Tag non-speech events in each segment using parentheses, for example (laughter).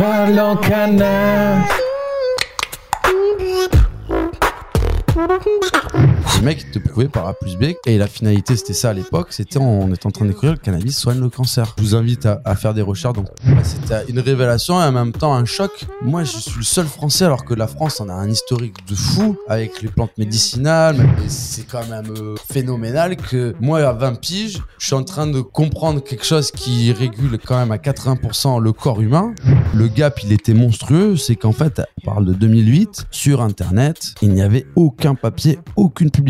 Parlons canard. Les mecs ils te prouvaient par A plus B et la finalité c'était ça à l'époque, c'était on est en train de découvrir le cannabis soigne le cancer. Je vous invite à, à faire des recherches donc bah, c'était une révélation et en même temps un choc. Moi je suis le seul français alors que la France en a un historique de fou avec les plantes médicinales. C'est quand même euh, phénoménal que moi à 20 piges, je suis en train de comprendre quelque chose qui régule quand même à 80% le corps humain. Le gap il était monstrueux, c'est qu'en fait on parle de 2008 sur internet, il n'y avait aucun papier, aucune publication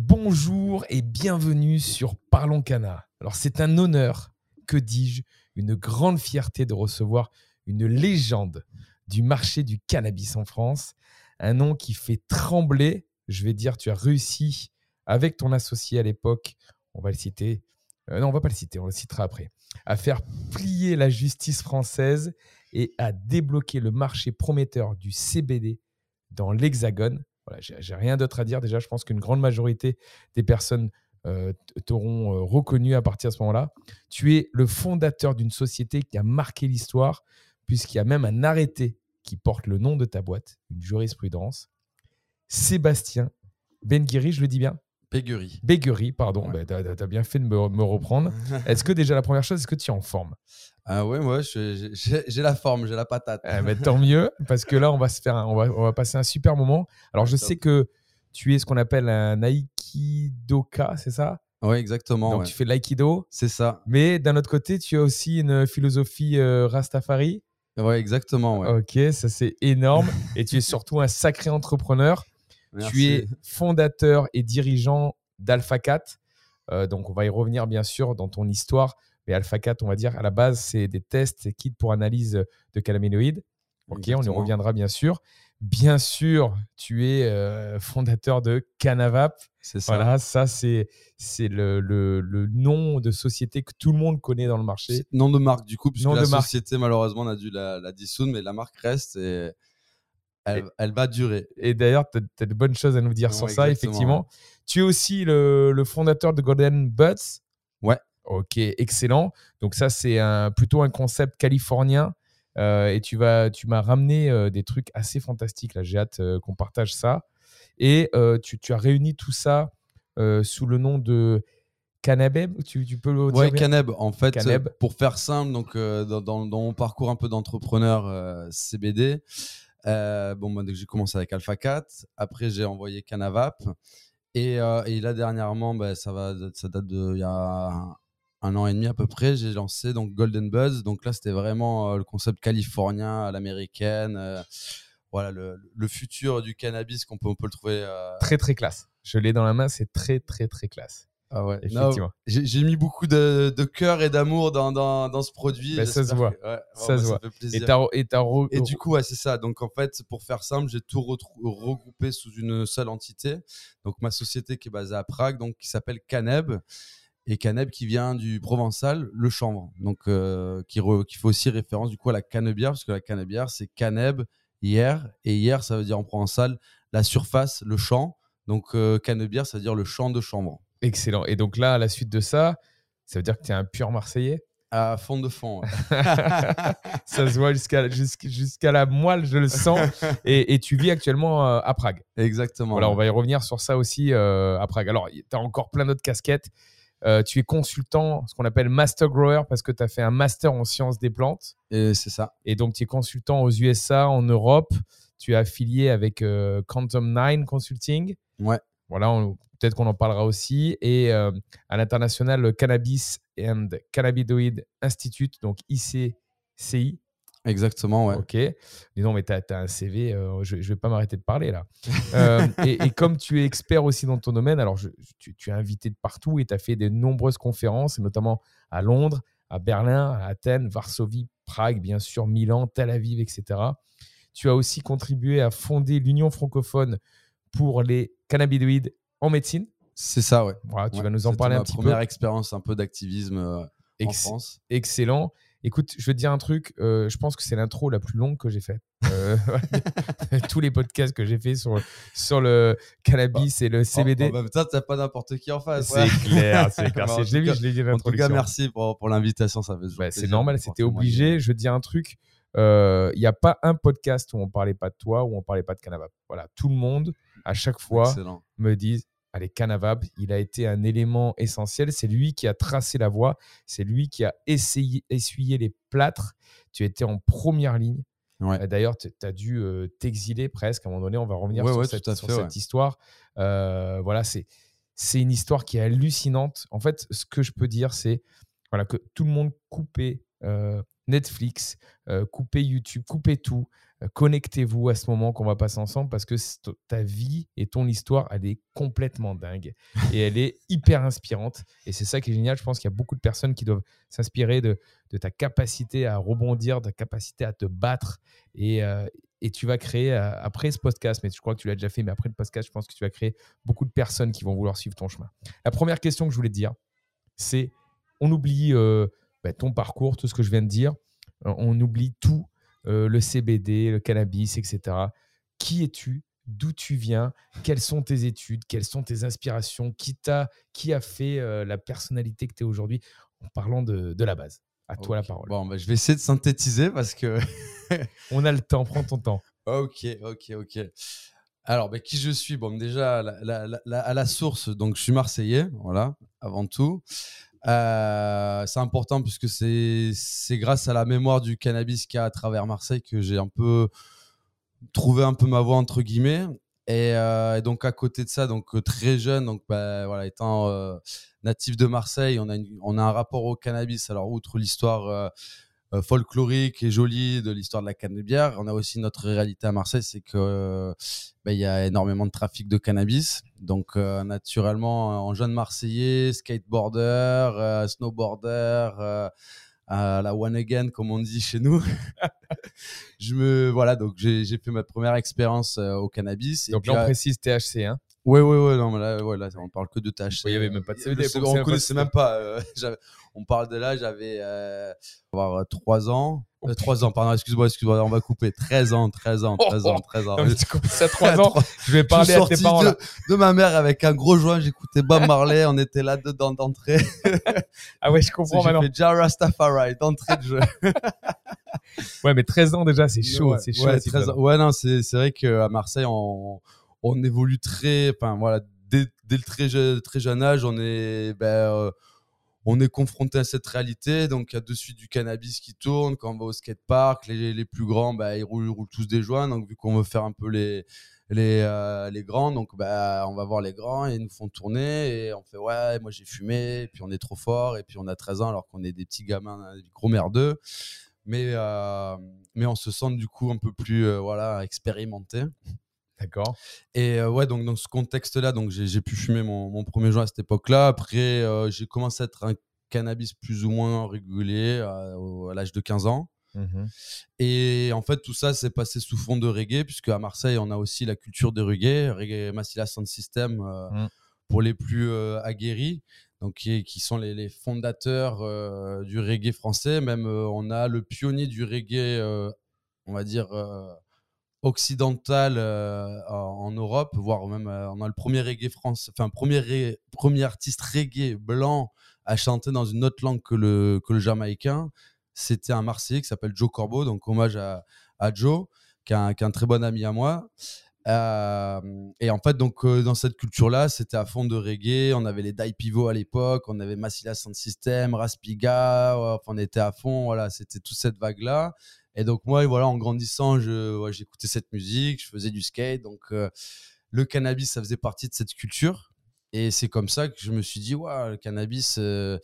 Bonjour et bienvenue sur Parlons Cana. Alors c'est un honneur, que dis-je, une grande fierté de recevoir une légende du marché du cannabis en France, un nom qui fait trembler, je vais dire, tu as réussi avec ton associé à l'époque, on va le citer, euh, non on va pas le citer, on le citera après, à faire plier la justice française et à débloquer le marché prometteur du CBD dans l'Hexagone. Voilà, j'ai rien d'autre à dire. Déjà, je pense qu'une grande majorité des personnes euh, t'auront euh, reconnu à partir de ce moment-là. Tu es le fondateur d'une société qui a marqué l'histoire, puisqu'il y a même un arrêté qui porte le nom de ta boîte, une jurisprudence. Sébastien Benguiri, je le dis bien? Péguerie. Béguerie, pardon. Bah, tu as, bien fait de me, me reprendre. (laughs) Est-ce que déjà la première chose, est-ce que tu es en forme? Ah ouais, moi, j'ai la forme, j'ai la patate. Eh ben, tant mieux, parce que là, on va, se faire un- on, va, on va passer un super moment. Alors, je sais que tu es ce qu'on appelle un aikidoka, c'est ça? Ouais, exactement. Donc, ouais. tu fais de l'aïkido, C'est ça. mais d'un autre côté, tu as aussi une philosophie euh, Rastafari. Ouais, exactement. Ouais. Ok, ça c'est énorme. et tu es surtout un sacré entrepreneur. Tu es fondateur et dirigeant d'Alpha 4. Euh, donc, on va y revenir bien sûr dans ton histoire. Mais Alpha 4, on va dire, à la base, c'est des tests et kits pour analyse de cannabinoïdes. Ok, on y reviendra bien sûr. Bien sûr, tu es euh, fondateur de Canavap. C'est ça. Voilà, ça, c'est c'est le, le- le nom de société que tout le monde connaît dans le marché. Nom de marque, du coup, puisque Nom la de marque. société, malheureusement, on a dû la, la dissoudre, mais la marque reste et elle, elle va durer. Et d'ailleurs, tu as, de bonnes choses à nous dire Ouais, sur ça, effectivement. Tu es aussi le, le fondateur de Golden Buds. Ouais. Ok, excellent. Donc ça, c'est un, plutôt un concept californien. Euh, et tu vas, tu m'as ramené euh, des trucs assez fantastiques. Là, j'ai hâte euh, qu'on partage ça. Et tu, tu as réuni tout ça sous le nom de Cannabeb. Tu, tu peux le dire Ouais, bien? Caneb, en fait, pour faire simple, donc dans, dans- dans mon parcours un peu d'entrepreneur CBD, bon, moi, j'ai commencé avec Alpha 4, après j'ai envoyé Canavap, et, et là dernièrement, bah, ça, va, ça date de il y a un, an et demi à peu près, j'ai lancé donc Golden Buzz, donc là c'était vraiment euh, le concept californien à l'américaine, euh, voilà le, le futur du cannabis qu'on peut, on peut le trouver. euh, Très, très classe. Je l'ai dans la main, c'est très, très, très classe. ah ouais, Effectivement. J'ai mis beaucoup de, de cœur et d'amour dans, dans, dans ce produit. Bah, ça se voit. que- ouais, Ça se voit. Et du coup, ouais, c'est ça. Donc, en fait, pour faire simple, j'ai tout regroupé sous une seule entité. Donc, ma société qui est basée à Prague, donc qui s'appelle Caneb. Et Caneb qui vient du provençal, le chanvre. Donc, euh, qui, re- qui fait aussi référence du coup à la cannebière, parce que la cannebière, c'est Caneb, hier. Et hier, ça veut dire en provençal la surface, le champ. Donc, euh, cannebière, ça veut dire le champ de chanvre. Excellent. Et donc là, à la suite de ça, Ça veut dire que tu es un pur Marseillais? À fond de fond. ouais. (laughs) Ça se voit jusqu'à jusqu'- jusqu'à la moelle, je le sens. Et, et tu vis actuellement euh, à Prague. Exactement. Voilà, on va y revenir sur ça aussi euh, à Prague. Alors, tu as encore plein d'autres casquettes. Euh, tu es consultant, ce qu'on appelle master grower, parce que tu as fait un master en sciences des plantes. Et c'est ça. Et donc, tu es consultant aux USA, en Europe. Tu es affilié avec euh, Quantum Nine Consulting. Ouais. Voilà, peut-être qu'on en parlera aussi. Et euh, à l'international, le Cannabis and Cannabinoid Institute, donc ICCI. Exactement, ouais. Ok. Dis donc, mais tu as, un CV, euh, je ne vais pas m'arrêter de parler là. Euh, et, et comme tu es expert aussi dans ton domaine, alors je- tu, tu es invité de partout et tu as fait de nombreuses conférences, notamment à Londres, à Berlin, à Athènes, Varsovie, Prague, bien sûr, Milan, Tel Aviv, etc. Tu as aussi contribué à fonder l'Union francophone pour les cannabinoïdes en médecine. C'est ça, ouais. Voilà, tu Ouais, vas nous en parler un ma petit peu. première expérience un peu d'activisme euh, en Ex- France. excellent. Écoute, je vais te dire un truc. euh, je pense que c'est l'intro la plus longue que j'ai faite. Euh, (laughs) tous les podcasts que j'ai fait sur, sur le cannabis et le CBD. En, en même temps, t'as pas n'importe qui en face. C'est ouais. clair, c'est clair. (laughs) En je l'ai vu, je l'ai dit En tout cas, merci pour, pour l'invitation. Ça fait Bah, c'est normal, c'était obligé. Je veux te dire un truc. euh, Il n'y a pas un podcast où on parlait pas de toi, où on parlait pas de Canavap. Voilà, tout le monde, à chaque fois, Excellent. me dit Allez, Canavab, il a été un élément essentiel. C'est lui qui a tracé la voie. C'est lui qui a essayé, essuyé les plâtres. Tu étais en première ligne. Ouais. Euh, D'ailleurs, tu as dû euh, t'exiler presque. À un moment donné, on va revenir Ouais, sur, ouais, cette, sur fait, histoire. Euh, voilà, c'est c'est une histoire qui est hallucinante. En fait, ce que je peux dire, c'est voilà, que tout le monde coupait euh, Netflix, coupait YouTube, coupait tout. Connectez-vous à ce moment qu'on va passer ensemble parce que ta vie et ton histoire, elle est complètement dingue et elle est hyper inspirante. Et c'est ça qui est génial. Je pense qu'il y a beaucoup de personnes qui doivent s'inspirer de, ta capacité à rebondir, de ta capacité à te battre. Et, euh, et tu vas créer, euh, après ce podcast, mais je crois que tu l'as déjà fait, mais après le podcast, je pense que tu vas créer beaucoup de personnes qui vont vouloir suivre ton chemin. La première question que je voulais dire, c'est on oublie euh, bah, ton parcours, tout ce que je viens de dire. On oublie tout, euh, le CBD, le cannabis, etc. Qui es-tu? D'où tu viens? Quelles sont tes études? Quelles sont tes inspirations? Qui, t'a, qui a fait euh, la personnalité que tu es aujourd'hui? En parlant de, de la base. À toi la parole. Bon, bah, je vais essayer de synthétiser parce que. (laughs) On a le temps, prends ton temps. ok, ok, ok. Alors, bah, qui je suis? Bon, déjà, la- la- la- la- à la source, donc je suis Marseillais, voilà, avant tout. Euh, c'est important puisque c'est grâce à la mémoire du cannabis qu'il y a à travers Marseille que j'ai un peu trouvé un peu ma voie entre guillemets. Et, euh, donc à côté de ça, donc euh, très jeune, donc bah, voilà, étant euh, natif de Marseille, on a, on a un rapport au cannabis. Alors outre l'histoire folklorique et jolie de l'histoire de la cannebière, on a aussi notre réalité à Marseille, c'est que euh, bah, il y a énormément de trafic de cannabis. Donc euh, naturellement, euh, en jeune Marseillais, skateboarder, euh, snowboarder. euh, à la one again comme on dit chez nous (laughs) je me voilà donc j'ai fait ma première expérience euh, au cannabis et Donc puis, là, on euh, précise THC. Hein. Ouais, ouais, ouais, non, mais là, ouais, là, on parle que de THC. Il y avait même pas de CBD, on connaissait même pas. euh, (laughs) on parle de là, j'avais euh, avoir 3 ans. Oh, 3 ans, pardon, excuse-moi, excuse-moi, on va couper. 13 ans, 13 ans, 13 ans, 13 ans. (laughs) Non, mais tu commences à 3 À ans, (laughs) je vais Je parler à tes parents de, de ma mère avec un gros joint, j'écoutais Bob Marley, on était là dedans d'entrée. (laughs) Ah ouais, je comprends J'ai maintenant. fait Ja Rastafari d'entrée de jeu. Ouais, mais 13 ans déjà, c'est chaud. Ouais, c'est chaud. ouais, la 13 petite ans. Ouais, non, c'est vrai qu'à Marseille, on, on évolue très. Enfin, voilà, dès, dès le très, je- très jeune âge, on est. Ben, euh, on est confronté à cette réalité, donc il y a de suite du cannabis qui tourne. Quand on va au skatepark, les, les plus grands, ben, ils, roulent, roulent tous des joints. Donc vu qu'on veut faire un peu les, les, euh, les grands, donc ben, on va voir les grands et ils nous font tourner et on fait ouais, moi j'ai fumé, puis on est trop fort et puis on a 13 ans alors qu'on est des petits gamins, des gros merdeux. Mais, euh, mais on se sent du coup un peu plus euh, voilà, expérimenté. D'accord. Et euh, ouais, donc dans ce contexte-là, donc j'ai pu fumer mon, mon premier joint à cette époque-là. Après, euh, j'ai commencé à être un cannabis plus ou moins régulier euh, à l'âge de 15 ans. Mhm. Et en fait, tout ça s'est passé sous fond de reggae, puisque à Marseille, on a aussi la culture de reggae, reggae Massila Sound System euh, Mm. pour les plus aguerris, donc qui, qui sont les, les fondateurs du reggae français. Même on a le pionnier du reggae, on va dire. Euh, occidental euh, en, Europe, voire même euh, on a le premier reggae France, enfin premier premier artiste reggae blanc à chanter dans une autre langue que le que le jamaïcain. C'était un Marseillais qui s'appelle Joe Corbeau, donc hommage à, Joe, qui est, un, très bon ami à moi. Euh, et en fait, donc dans cette culture-là, c'était à fond de reggae. On avait les Die Pivot à l'époque, on avait Massilia Sound System, Raspiga. ouais, on était à fond. Voilà, c'était toute cette vague-là. Et donc moi, voilà, en grandissant, je, j'écoutais cette musique, je faisais du skate. Donc euh, le cannabis, ça faisait partie de cette culture. Et c'est comme ça que je me suis dit, ouais, le cannabis, euh,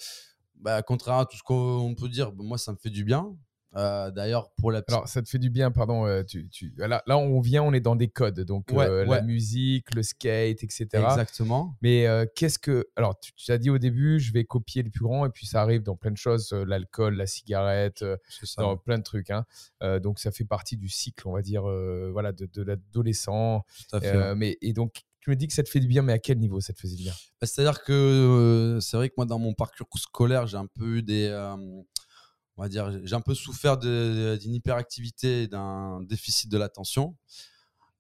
bah, contrairement à tout ce qu'on peut dire, bah, moi, ça me fait du bien. Euh, D'ailleurs, pour la petite Alors, ça te fait du bien, pardon. euh, tu, tu- Là, là, on vient, on est dans des codes. Donc, Ouais, euh, ouais. la musique, le skate, etc. Exactement. Mais euh, qu'est-ce que. Alors, tu, tu as dit au début, je vais copier le plus grand, et puis ça arrive dans plein de choses euh, l'alcool, la cigarette, euh, dans plein de trucs. hein. Euh, donc, ça fait partie du cycle, on va dire, euh, voilà, de, de l'adolescent. Tout à fait. Euh, mais, et donc, tu me dis que ça te fait du bien, mais à quel niveau ça te faisait du bien? Bah, C'est-à-dire que euh, c'est vrai que moi, dans mon parcours scolaire, j'ai un peu eu des. On va dire, j'ai un peu souffert d'une hyperactivité et d'un déficit de l'attention.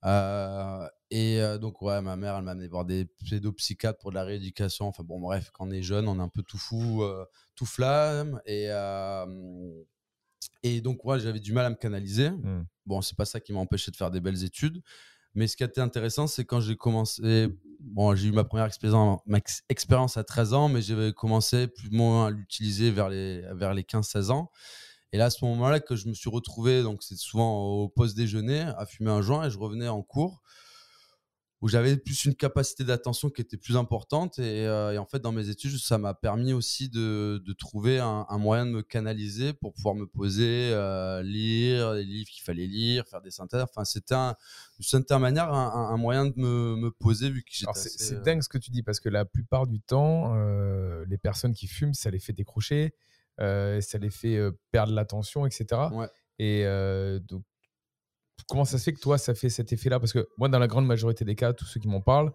Euh, et euh, donc, ouais, ma mère, elle m'a amené voir des pédopsychiatres pour de la rééducation. Enfin, bon, bref, quand on est jeune, on est un peu tout fou, euh, tout flamme. Et, euh, et donc, ouais, j'avais du mal à me canaliser. Hmm. Bon, c'est pas ça qui m'a empêché de faire des belles études. Mais ce qui a été intéressant, c'est quand j'ai commencé. Bon, j'ai eu ma première expérience, à 13 ans, mais j'avais commencé plus ou moins à l'utiliser vers les, vers les 15-16 ans. Et là, à ce moment-là, que je me suis retrouvé, donc c'est souvent au poste déjeuner, à fumer un joint et je revenais en cours où j'avais plus une capacité d'attention qui était plus importante. Et, euh, et en fait, dans mes études, ça m'a permis aussi de, de trouver un, un moyen de me canaliser pour pouvoir me poser, euh, lire les livres qu'il fallait lire, faire des synthèses. Enfin, c'était un, d'une certaine manière un, moyen de me, me poser vu que j'étais. C'est euh, dingue ce que tu dis parce que la plupart du temps, euh, les personnes qui fument, ça les fait décrocher, ça les fait perdre l'attention, etc. Ouais. Et donc, comment ça se fait que toi, ça fait cet effet-là? Parce que moi, dans la grande majorité des cas, tous ceux qui m'en parlent,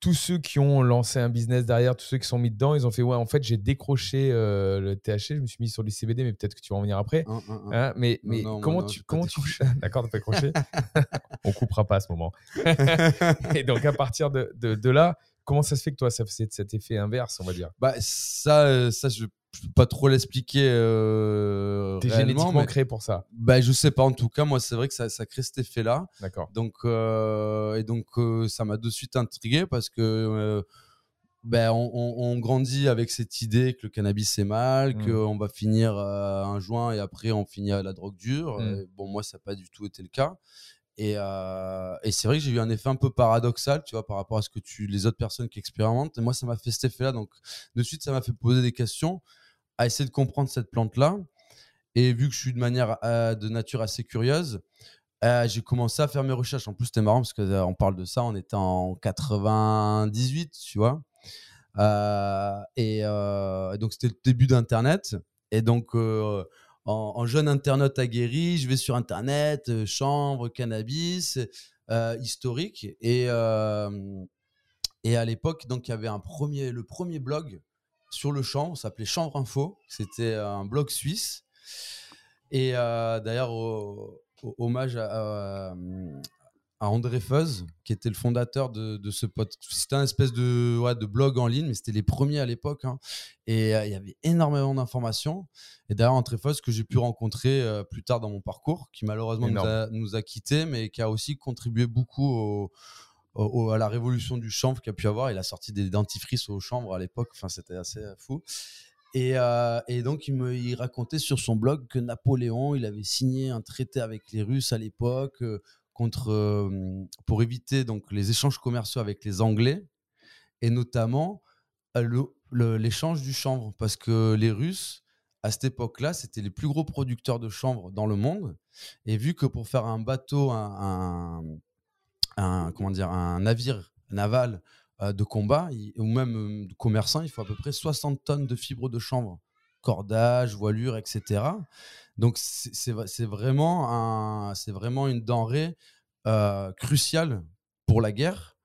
tous ceux qui ont lancé un business derrière, tous ceux qui sont mis dedans, ils ont fait Ouais, en fait, j'ai décroché euh, le THC, je me suis mis sur du CBD, mais peut-être que tu vas en venir après. un- un- un. Hein, mais mais non, comment non, tu comment tu (laughs) d'accord t'as pas décroché. (laughs) On coupera pas à ce moment. (laughs) Et donc à partir de, de, de là comment ça se fait que toi ça fait cet effet inverse on va dire? Bah, ça, euh, ça je, je peux pas trop l'expliquer. Euh, t'es génétiquement mais- créé pour ça Bah, je sais pas. En tout cas, moi, c'est vrai que ça, ça crée cet effet-là. d'accord Donc, euh, et donc, euh, ça m'a de suite intrigué parce que euh, ben, on, on- on grandit avec cette idée que le cannabis c'est mal, Mm. qu'on va finir un joint et après on finit à la drogue dure. Mm. Euh, bon, moi, ça n'a pas du tout été le cas. Et, euh, et c'est vrai que j'ai eu un effet un peu paradoxal, tu vois, par rapport à ce que tu, les autres personnes qui expérimentent. Et moi, ça m'a fait cet effet-là. Donc, de suite, ça m'a fait poser des questions, à essayer de comprendre cette plante-là. Et vu que je suis de manière, euh, de nature assez curieuse, euh, j'ai commencé à faire mes recherches. En plus, c'était marrant parce qu'on parle de ça, on était en 98, tu vois. Euh, et euh, donc, c'était le début d'Internet. Et donc, euh, en, jeune internaute aguerri, je vais sur Internet, euh, chanvre, cannabis, euh, historique. Et, euh, et à l'époque, donc, il y avait un premier, le premier blog sur le ça s'appelait Chanvre Info. C'était un blog suisse. Et euh, d'ailleurs, hommage à, à- à André Feuz, qui était le fondateur de, de ce pod. C'était un espèce de, ouais, de blog en ligne, mais c'était les premiers à l'époque. hein. Et euh, il y avait énormément d'informations. Et d'ailleurs, André Feuz, que j'ai pu rencontrer euh, plus tard dans mon parcours, qui malheureusement nous a, nous a quittés, mais qui a aussi contribué beaucoup au- à la révolution du chanvre qu'il a pu avoir. Il a sorti des dentifrices au chanvre à l'époque. Enfin, c'était assez euh, fou. Et, euh, et donc, il me il racontait sur son blog que Napoléon, il avait signé un traité avec les Russes à l'époque euh, pour éviter donc les échanges commerciaux avec les Anglais et notamment l'échange du chanvre parce que les Russes à cette époque-là, c'était les plus gros producteurs de chanvre dans le monde. Et vu que pour faire un bateau, un- un- comment dire, un navire naval euh, de combat ou même euh, de commerçant, il faut à peu près 60 tonnes de fibres de chanvre, cordage, voilure, etc. Donc c'est vraiment, un- vraiment une denrée euh, cruciale pour la guerre.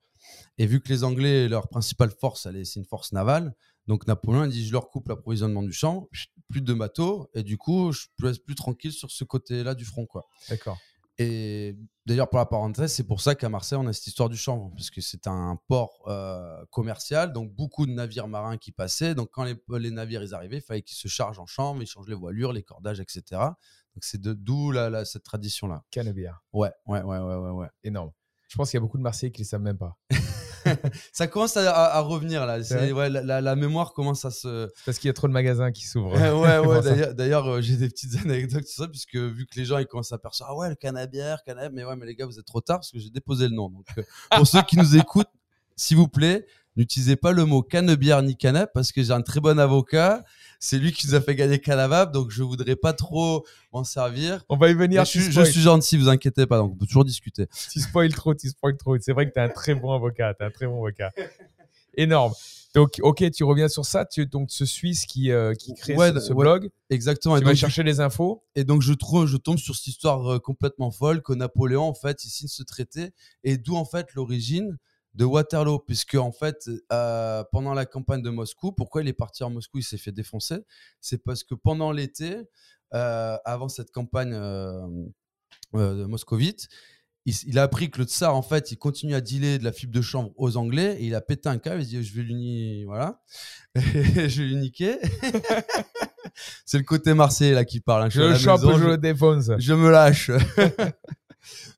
Et vu que les Anglais, leur principale force, c'est une force navale, donc Napoléon dit je leur coupe l'approvisionnement du champ, plus de bateaux, et du coup je peux être plus tranquille sur ce côté-là du front. d'accord Et d'ailleurs, pour la parenthèse, c'est pour ça qu'à Marseille, on a cette histoire du chanvre, parce que c'est un port euh, commercial, donc beaucoup de navires marins qui passaient. Donc quand les, les navires ils arrivaient, il fallait qu'ils se chargent en chanvre, ils changent les voilures, les cordages, etc. Donc c'est de- d'où cette tradition-là. Canebière. Ouais, ouais, ouais, ouais, ouais, ouais. Énorme. Je pense qu'il y a beaucoup de Marseillais qui ne le savent même pas. (laughs) (laughs) Ça commence à, à- à revenir là. C'est ouais, la, la- la mémoire commence à se. C'est parce qu'il y a trop de magasins qui s'ouvrent. ouais, (laughs) ouais, ouais. D'ailleurs, d'ailleurs, euh, j'ai des petites (laughs) anecdotes sur ça, puisque vu que les gens ils commencent à percevoir, ah ouais, le canabière, canab, mais ouais, mais les gars, vous êtes trop tard parce que j'ai déposé le nom. Donc, euh, pour ceux qui nous écoutent, s'il vous plaît, n'utilisez pas le mot canebière ni canap parce que j'ai un très bon avocat. C'est lui qui nous a fait gagner Canavab, donc je voudrais pas trop m'en servir. On va y venir. Je, suis, je spoil. suis gentil, vous inquiétez pas, donc on peut toujours discuter. Tu spoil trop, tu spoil trop. C'est vrai que tu es un très bon avocat. Tu un très bon avocat. Énorme. Donc, ok, tu reviens sur ça. Tu, donc, ce Suisse qui, euh, qui crée Ouais, ce, ce ouais. blog, Exactement. tu Et vas donc, chercher les infos. Et donc je trouve, je tombe sur cette histoire euh, complètement folle que Napoléon en fait il signe ce traité et d'où en fait l'origine? De Waterloo puisque en fait euh, pendant la campagne de Moscou, pourquoi il est parti en Moscou, il s'est fait défoncer, c'est parce que pendant l'été, euh, avant cette campagne euh, euh, moscovite, il, a appris que le tsar en fait il continue à dealer de la fibre de chanvre aux Anglais et il a pété un câble, il dit je vais ni- voilà, (laughs) je vais lui niquer. (laughs) c'est le côté marseillais là qui parle. hein. Je le chope, je- le défonce. je me lâche. (laughs)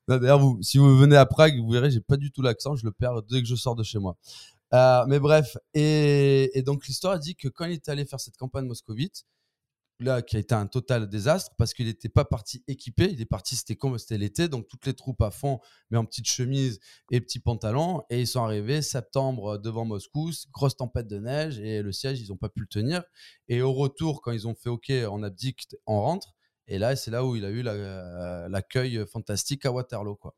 D'ailleurs, si vous venez à Prague, vous verrez, j'ai pas du tout l'accent, je le perds dès que je sors de chez moi. Euh, mais bref, et, donc l'histoire dit que quand il est allé faire cette campagne moscovite, là, qui a été un total désastre parce qu'il n'était pas parti équipé, il est parti, c'était comme c'était l'été, donc toutes les troupes à fond, mais en petite chemise et petits pantalons, et ils sont arrivés septembre devant Moscou, grosse tempête de neige, et le siège, ils n'ont pas pu le tenir. Et au retour, quand ils ont fait OK, on abdique, on rentre. Et là, c'est là où il a eu la- l'accueil fantastique à Waterloo. quoi.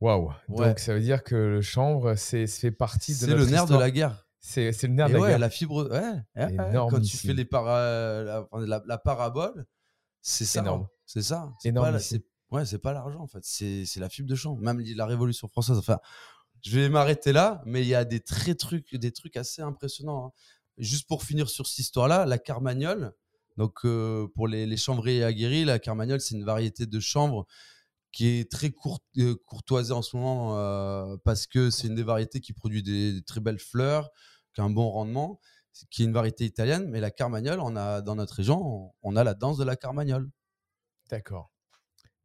Waouh. Ouais. Donc, ça veut dire que le chanvre, c'est fait partie de C'est le nerf histoire. de la guerre. C'est le nerf Et de la ouais, guerre. la fibre, ouais, ouais, quand tu fais les para- la, enfin, la- la parabole, c'est ça. Énorme. hein. C'est ça. C'est pas, ouais, c'est pas l'argent en fait. C'est la fibre de champ. Même la Révolution française. Enfin, je vais m'arrêter là, mais il y a des très trucs, des trucs assez impressionnants. hein. Juste pour finir sur cette histoire-là, la carmagnole. Donc euh, pour les, les chanvriers aguerris, la carmagnole, c'est une variété de chanvre qui est très court, euh, courtoisée en ce moment euh, parce que c'est une des variétés qui produit des, des très belles fleurs, qui a un bon rendement, qui est une variété italienne. Mais la carmagnole, on a dans notre région, on, on a la danse de la carmagnole. D'accord.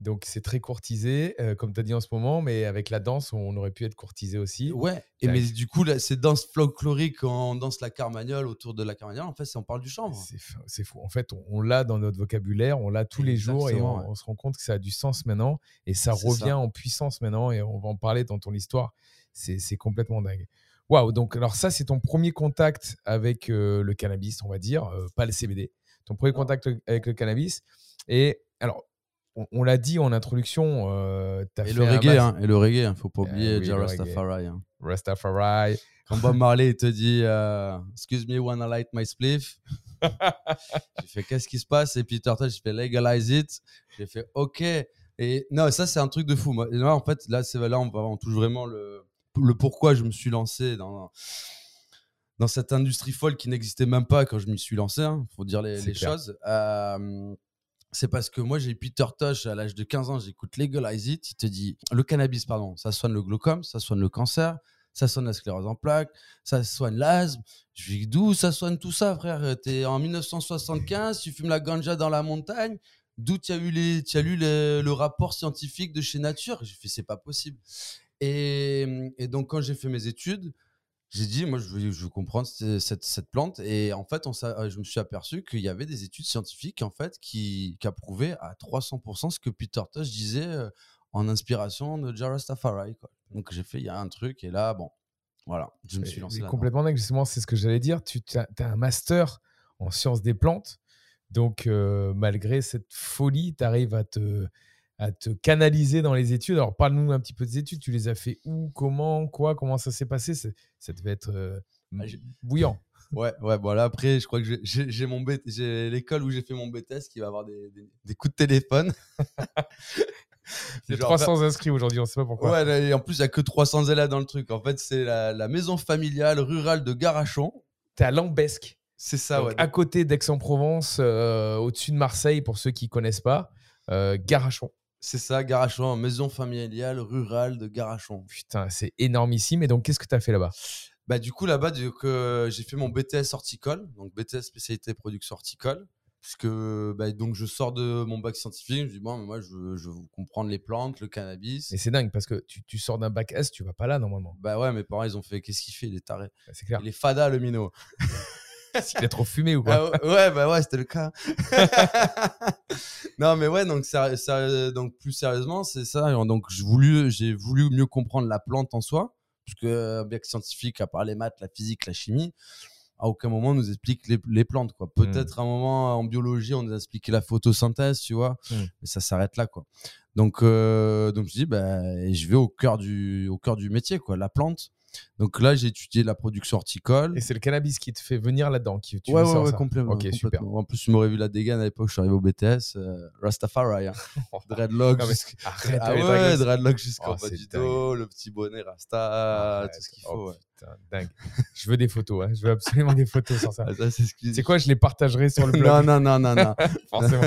Donc, c'est très courtisé, euh, comme tu as dit en ce moment, mais avec la danse, on aurait pu être courtisé aussi. Ouais. Et mais du coup, là, ces danses folkloriques, quand on danse la carmagnole autour de la carmagnole, en fait, on parle du chanvre. C'est fou-. En fait, on, on l'a dans notre vocabulaire, on l'a tous les jours et on, Exactement, ouais. on se rend compte que ça a du sens maintenant et ça revient ça. en puissance maintenant et on va en parler dans ton histoire. C'est complètement dingue. Waouh, donc alors ça, c'est ton premier contact avec euh, le cannabis, on va dire, euh, pas le CBD. Ton premier contact avec le cannabis. Et alors, on, on l'a dit en introduction, euh, as Et fait le reggae, hein, et le reggae, hein, faut pas oublier oui, le Rastafari. hein. Rastafari. Quand Bob (laughs) Marley il te dit euh, Excuse me, wanna light my spliff (laughs) J'ai fait Qu'est-ce qui se passe? Et Peter Tosh, j'ai fait Legalize it. J'ai fait OK. Et non, ça, c'est un truc de fou. Moi, Et là, en fait, là, c'est là, on, on touche vraiment le, le pourquoi je me suis lancé dans, dans cette industrie folle qui n'existait même pas quand je m'y suis lancé. Il faut dire les, choses. Euh, c'est parce que moi, j'ai Peter Tosh à l'âge de 15 ans, j'écoute Legalize It. Il te dit le cannabis, pardon, ça soigne le glaucome, ça soigne le cancer, ça soigne la sclérose en plaques, ça soigne l'asthme. Je dis d'où ça soigne tout ça, frère? T'es en 1975, tu fumes la ganja dans la montagne. D'où tu as eu les, as lu le, rapport scientifique de chez Nature? J'ai fait c'est pas possible. Et donc quand j'ai fait mes études, j'ai dit moi je veux, je veux comprendre cette, plante et en fait on, je me suis aperçu qu'il y avait des études scientifiques en fait qui, qui approuvaient à 300% ce que Peter Tosh disait euh, en inspiration de Jah Rastafari. Quoi. Donc j'ai fait il y a un truc et là bon voilà je me suis lancé là complètement dingue, justement, c'est ce que j'allais dire. Tu as, un master en sciences des plantes. Donc, euh, malgré cette folie, tu arrives à te, à te canaliser dans les études. Alors, parle-nous un petit peu des études. Tu les as fait où, comment, quoi, comment ça s'est passé? C'est- Ça devait être euh, Ah, bouillant. (laughs) Ouais, ouais, voilà. Après, je crois que j'ai- mon j'ai l'école où j'ai fait mon BTS qui va avoir des, des- des coups de téléphone. (laughs) Genre, 300 inscrits aujourd'hui, on ne sait pas pourquoi. Ouais, et en plus, il n'y a que 300 élèves dans le truc. En fait, c'est la, la maison familiale rurale de Garachon. Tu es à Lambesque, C'est ça, donc ouais. à côté d'Aix-en-Provence, euh, au-dessus de Marseille, pour ceux qui ne connaissent pas. Euh, Garachon. C'est ça, Garachon, maison familiale rurale de Garachon. Putain, c'est énormissime. Et donc, qu'est-ce que tu as fait là-bas? Bah, du coup, là-bas, euh, j'ai fait mon BTS horticole, donc BTS spécialité production horticole. Puisque bah, donc je sors de mon bac scientifique, je dis, bon, mais moi, je veux, je veux comprendre les plantes, le cannabis. Et c'est dingue parce que tu, tu sors d'un bac S, tu vas pas là normalement. Bah ouais, mes parents, ils ont fait, qu'est-ce qu'il fait, il est taré. Bah, c'est clair. Il est fada, le minot. (laughs) Il est trop fumé ou quoi Ah ouais, bah ouais, c'était le cas. (laughs) non, mais ouais, donc, ça, ça- donc plus sérieusement, c'est ça. Donc, j'ai voulu, mieux comprendre la plante en soi, parce que euh, bien que scientifique, à part les maths, la physique, la chimie, à aucun moment on nous explique les, les plantes, quoi. Peut-être à un moment en biologie, on nous a expliqué la photosynthèse, tu vois, Mm. mais ça s'arrête là, quoi. Donc, euh, donc je dis, bah, je vais au cœur du, au cœur du métier, quoi, la plante. Donc là, j'ai étudié la production horticole. Et c'est le cannabis qui te fait venir là-dedans. Qui, tu ouais, ouais, ouais, ça complètement. Ok, super. complètement. En plus, tu m'aurais vu la dégaine à l'époque, je suis arrivé au BTS, euh, Rastafari, hein. (laughs) dreadlock, Non, jusqu'- Arrête ah ouais, dreadlock jusqu'en Oh, bas du dos, le petit bonnet Rasta, Arrête. tout ce qu'il Oh, faut. putain, dingue. Je veux des photos. hein. Je veux absolument des photos sur ça. Ah, ça, c'est ce quoi Je les partagerai sur le (laughs) blog? Non, non, non, non, non. (laughs) Forcément.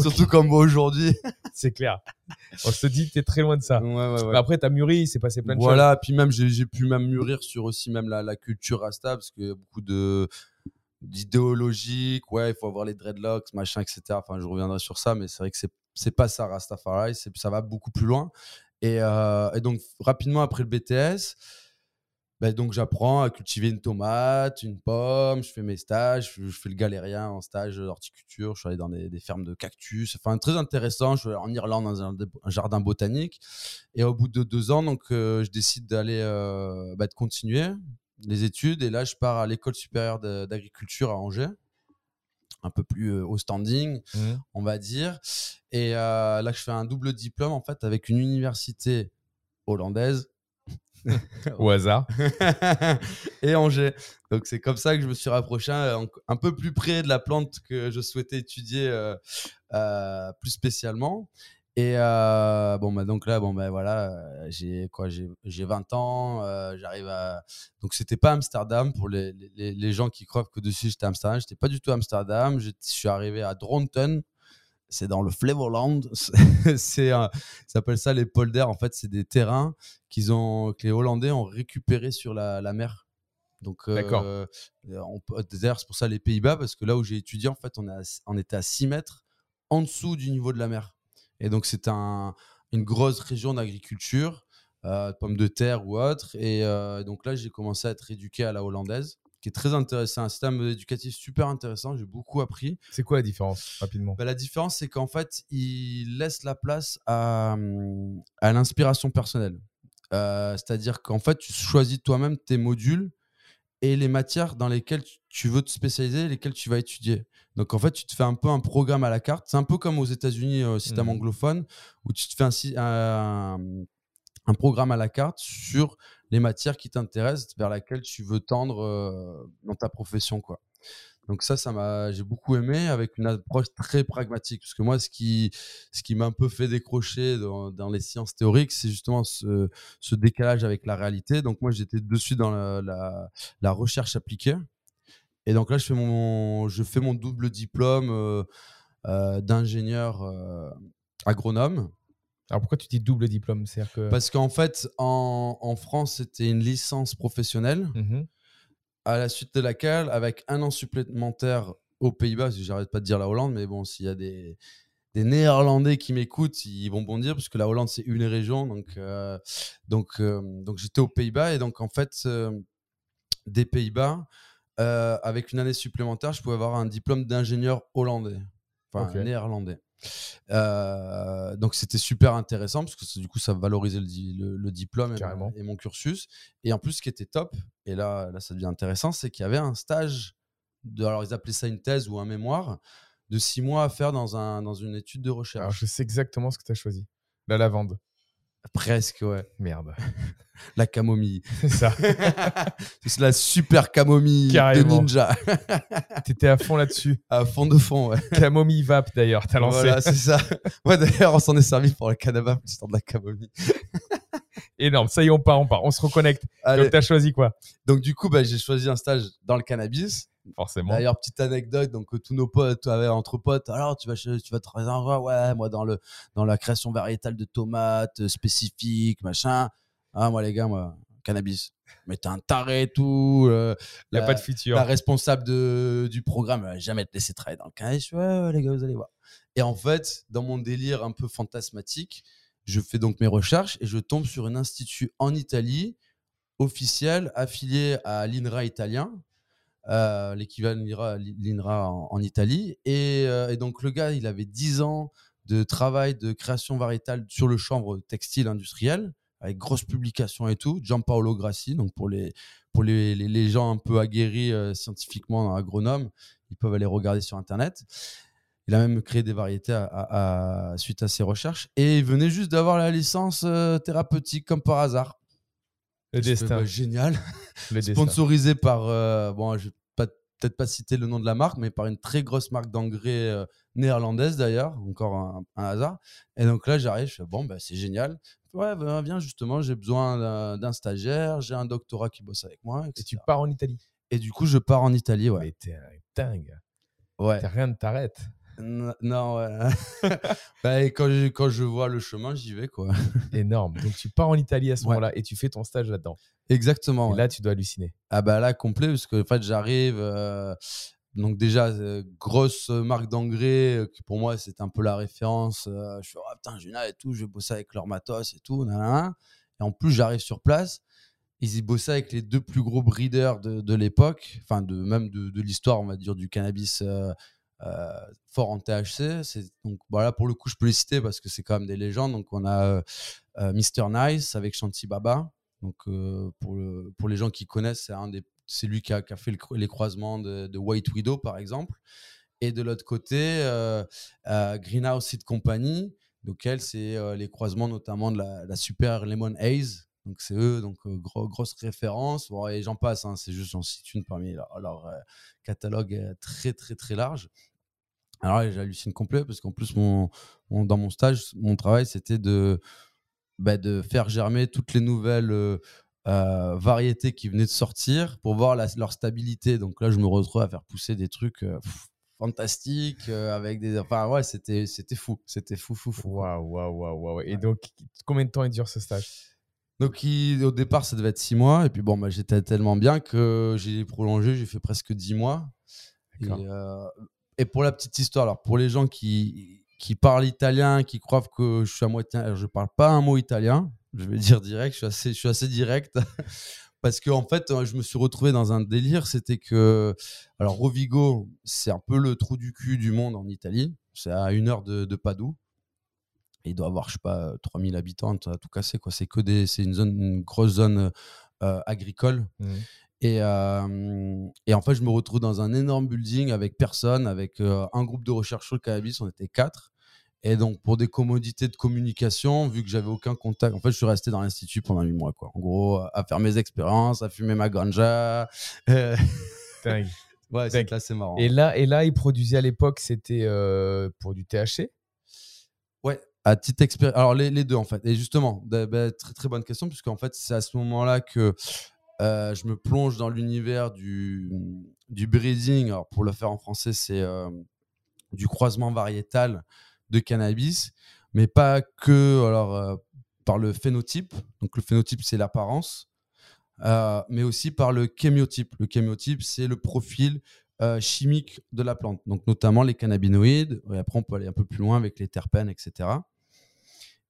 Surtout comme aujourd'hui. (laughs) c'est clair. On se dit, t'es très loin de ça. Ouais, ouais, ouais. Mais après, t'as mûri, il s'est passé plein de Voilà, puis même j'ai pu même mûrir sur aussi même la, la culture Rasta parce qu'il y a beaucoup de d'idéologiques, ouais, il faut avoir les dreadlocks, machin, etc. Enfin, je reviendrai sur ça, mais c'est vrai que c'est pas ça Rastafari, ça va beaucoup plus loin. Et, euh, et donc rapidement après le BTS, ben, donc j'apprends à cultiver une tomate, une pomme, je fais mes stages, je, je fais le galérien en stage d'horticulture, je suis allé dans des, des fermes de cactus, enfin très intéressant, je suis allé en Irlande dans un, un jardin botanique, et au bout de deux ans, donc euh, je décide d'aller, euh, bah, de continuer les études, et là je pars à l'école supérieure d'agriculture à Angers, un peu plus euh, au standing. Mhm. on va dire, et euh, là je fais un double diplôme en fait avec une université hollandaise Au hasard. (laughs) et Angers. Donc c'est comme ça que je me suis rapproché un, un peu plus près de la plante que je souhaitais étudier euh, euh, plus spécialement. Et euh, bon bah donc là bon bah voilà euh, j'ai quoi j'ai j'ai 20 ans euh, j'arrive à donc c'était pas Amsterdam pour les, les, les gens qui croient que dessus j'étais Amsterdam j'étais pas du tout Amsterdam je suis arrivé à Dronten c'est dans le Flevoland. (laughs) C'est un- ça s'appelle ça les polders en fait c'est des terrains qu'ils ont que les Hollandais ont récupéré sur la, la mer. Donc euh, D'accord. euh, on d'ailleurs c'est pour ça les Pays-Bas parce que là où j'ai étudié en fait on, est à- on était à 6 mètres en dessous du niveau de la mer. Et donc c'est un, une grosse région d'agriculture euh, pommes de terre ou autre. Et euh, donc là j'ai commencé à être éduqué à la hollandaise qui est très intéressant un système éducatif super intéressant j'ai beaucoup appris C'est quoi la différence, rapidement? Bah, la différence, c'est qu'en fait, il laisse la place à, hum, à l'inspiration personnelle. Euh, C'est-à-dire qu'en fait, tu choisis toi-même tes modules et les matières dans lesquelles tu- veux te spécialiser, lesquelles tu vas étudier. Donc en fait, tu te fais un peu un programme à la carte. C'est un peu comme aux États-Unis, euh, système Mhm. anglophone, où tu te fais un, un, un programme à la carte sur les matières qui t'intéressent, vers laquelle tu veux tendre euh, dans ta profession, quoi. Donc ça, ça m'a, j'ai beaucoup aimé avec une approche très pragmatique. Parce que moi, ce qui, ce qui m'a un peu fait décrocher dans, les sciences théoriques, c'est justement ce, décalage avec la réalité. Donc moi, j'étais dessus dans la, la, recherche appliquée. Et donc là, je fais mon, je fais mon double diplôme euh, euh, d'ingénieur agronome. Alors pourquoi tu dis double diplôme? Que. Parce qu'en fait, en, en France, c'était une licence professionnelle Mhm. à la suite de laquelle, avec un an supplémentaire aux Pays-Bas, parce que j'arrête pas de dire la Hollande, mais bon, s'il y a des, des Néerlandais qui m'écoutent, ils vont bondir, parce que la Hollande, c'est une région. Donc, euh, donc, euh, donc j'étais aux Pays-Bas, et donc en fait, euh, des Pays-Bas, avec une année supplémentaire, je pouvais avoir un diplôme d'ingénieur hollandais, enfin néerlandais. Euh, donc c'était super intéressant parce que du coup ça valorisait le, di- le- le diplôme et, mon cursus. Et en plus, ce qui était top, et là, là ça devient intéressant, c'est qu'il y avait un stage, de, alors ils appelaient ça une thèse ou un mémoire, de six mois à faire dans, un, dans une étude de Alors recherche. je sais exactement ce que tu as choisi. La lavande. Presque, ouais. Merde. (laughs) La camomille. (laughs) C'est ça. (laughs) c'est la super camomille Carrément. de ninja. T'étais à fond là-dessus. à fond de fond, ouais. Camomille Vape d'ailleurs, t'as lancé. Voilà, c'est ça. Ouais, d'ailleurs, on s'en est servi pour le cannabis, l'histoire de la camomille. Énorme. Ça y est, on part, on part. On se reconnecte. Allez. Donc t'as choisi quoi? Donc, du coup, bah, j'ai choisi un stage dans le cannabis. Forcément. D'ailleurs, petite anecdote, donc euh, tous nos potes entre potes, alors tu vas, tu vas quoi Ouais, moi dans, le, dans la création variétale de tomates euh, spécifiques, machin. Ah, moi les gars, moi, cannabis. Mais t'es un taré et tout. euh, Il n'y a la- pas de futur. la responsable de, du programme elle va jamais te laisser travailler dans le cannabis. Ouais, ouais, les gars, vous allez voir. Et en fait, dans mon délire un peu fantasmatique, je fais donc mes recherches et je tombe sur un institut en Italie, officiel, affilié à l'INRA italien, euh, l'équivalent l'INRA, l'INRA en, Italie. Et, euh, et donc, le gars, il avait 10 ans de travail de création variétale sur le chambre textile industriel, avec grosse publication et tout. Gianpaolo Grassi, donc pour les, pour les, les, gens un peu aguerris euh, scientifiquement, agronomes, ils peuvent aller regarder sur Internet. Il a même créé des variétés à- suite à ses recherches. Et il venait juste d'avoir la licence thérapeutique comme par hasard. Le destin. bah, génial. (laughs) Le destin. Sponsorisé par, euh, bon, je vais peut-être pas citer le nom de la marque, mais par une très grosse marque d'engrais euh, néerlandaise d'ailleurs, encore un, un hasard. Et donc là, j'arrive, je fais bon, bah, c'est génial. Ouais, bah, viens justement, j'ai besoin d'un- stagiaire, j'ai un doctorat qui bosse avec moi, Et tu pars en Italie. Et du coup, je pars en Italie, ouais. Mais t'es dingue. Ouais. T'as rien ne t'arrête. Non, ouais. (laughs) Bah, quand, je, quand je vois le chemin, j'y vais, quoi. (laughs) Énorme. Donc tu pars en Italie à ce Ouais. moment-là et tu fais ton stage là-dedans. Exactement. Et ouais. là, tu dois halluciner. Ah bah là, complet, parce que en fait, j'arrive. euh, donc déjà, euh, grosse marque d'engrais, euh, qui pour moi, c'était un peu la référence. je suis, oh putain, génial et tout, je vais bosser avec leur matos et tout. Et en plus, j'arrive sur place. Ils y bossaient avec les deux plus gros breeders de, de l'époque, enfin de, même de, de l'histoire, on va dire, du cannabis fort en THC. Donc voilà, pour le coup, je peux les citer parce que c'est quand même des légendes. Donc on a euh, euh, Mr. Nice avec Shanti Baba. Donc euh, pour, le- pour les gens qui connaissent, c'est un des c'est lui qui a, fait les croisements de, White Widow, par exemple. Et de l'autre côté, euh, euh, Greenhouse Seed Company, donc elle, c'est euh, les croisements notamment de la Super Lemon Haze. Donc c'est eux, donc euh, gros- grosse référence. Bon, et j'en passe, hein, c'est juste j'en cite une parmi leur, leur, euh, catalogue euh, très très très large. Alors j'hallucine complet parce qu'en plus, mon, mon- dans mon stage, mon travail, c'était de, bah, de faire germer toutes les nouvelles euh, euh, variétés qui venaient de sortir pour voir la- leur stabilité. Donc là, je me retrouve à faire pousser des trucs pff, fantastiques euh, avec des. Enfin, ouais, c'était c'était fou. C'était fou, fou, fou. Waouh, waouh, waouh, waouh. Et donc, combien de temps il dure ce stage? Donc, il- au départ, ça devait être six mois. Et puis, bon, bah, j'étais tellement bien que j'ai prolongé. J'ai fait presque dix mois. Et, euh, et pour la petite histoire, alors, pour les gens qui, qui parlent italien, qui croient que je suis à moitié. alors, je parle pas un mot italien. Je vais dire direct. Je suis assez, je suis assez direct. (laughs) Parce que, en fait, je me suis retrouvé dans un délire. C'était que. Alors, Rovigo, c'est un peu le trou du cul du monde en Italie. C'est à une heure de, de Padoue. Il doit avoir, je sais pas, 3000 habitants, à tout casser. Quoi. C'est que des, c'est une zone, une grosse zone euh, agricole. Mhm. Et, euh, et en fait, je me retrouve dans un énorme building avec personne, avec euh, un groupe de recherche sur le cannabis. On était quatre. Et donc, pour des commodités de communication, vu que j'avais aucun contact, en fait, je suis resté dans l'institut pendant huit mois, quoi. En gros, à faire mes expériences, à fumer ma ganja. (laughs) Euh, ouais, c'est assez marrant. Et là, et là, il produisait à l'époque, c'était euh, pour du THC. Ouais, à titre expérience. Alors, les, deux, en fait. Et justement, bah, bah, très, très bonne question, puisque en fait, c'est à ce moment-là que euh, je me plonge dans l'univers du, du breeding. Alors, pour le faire en français, c'est euh, du croisement variétal de cannabis, mais pas que alors, euh, par le phénotype. Donc, le phénotype, c'est l'apparence, mais aussi par le chémiotype. Le chémiotype, c'est le profil chimique de la plante, donc notamment les cannabinoïdes. Et après, on peut aller un peu plus loin avec les terpènes, etc.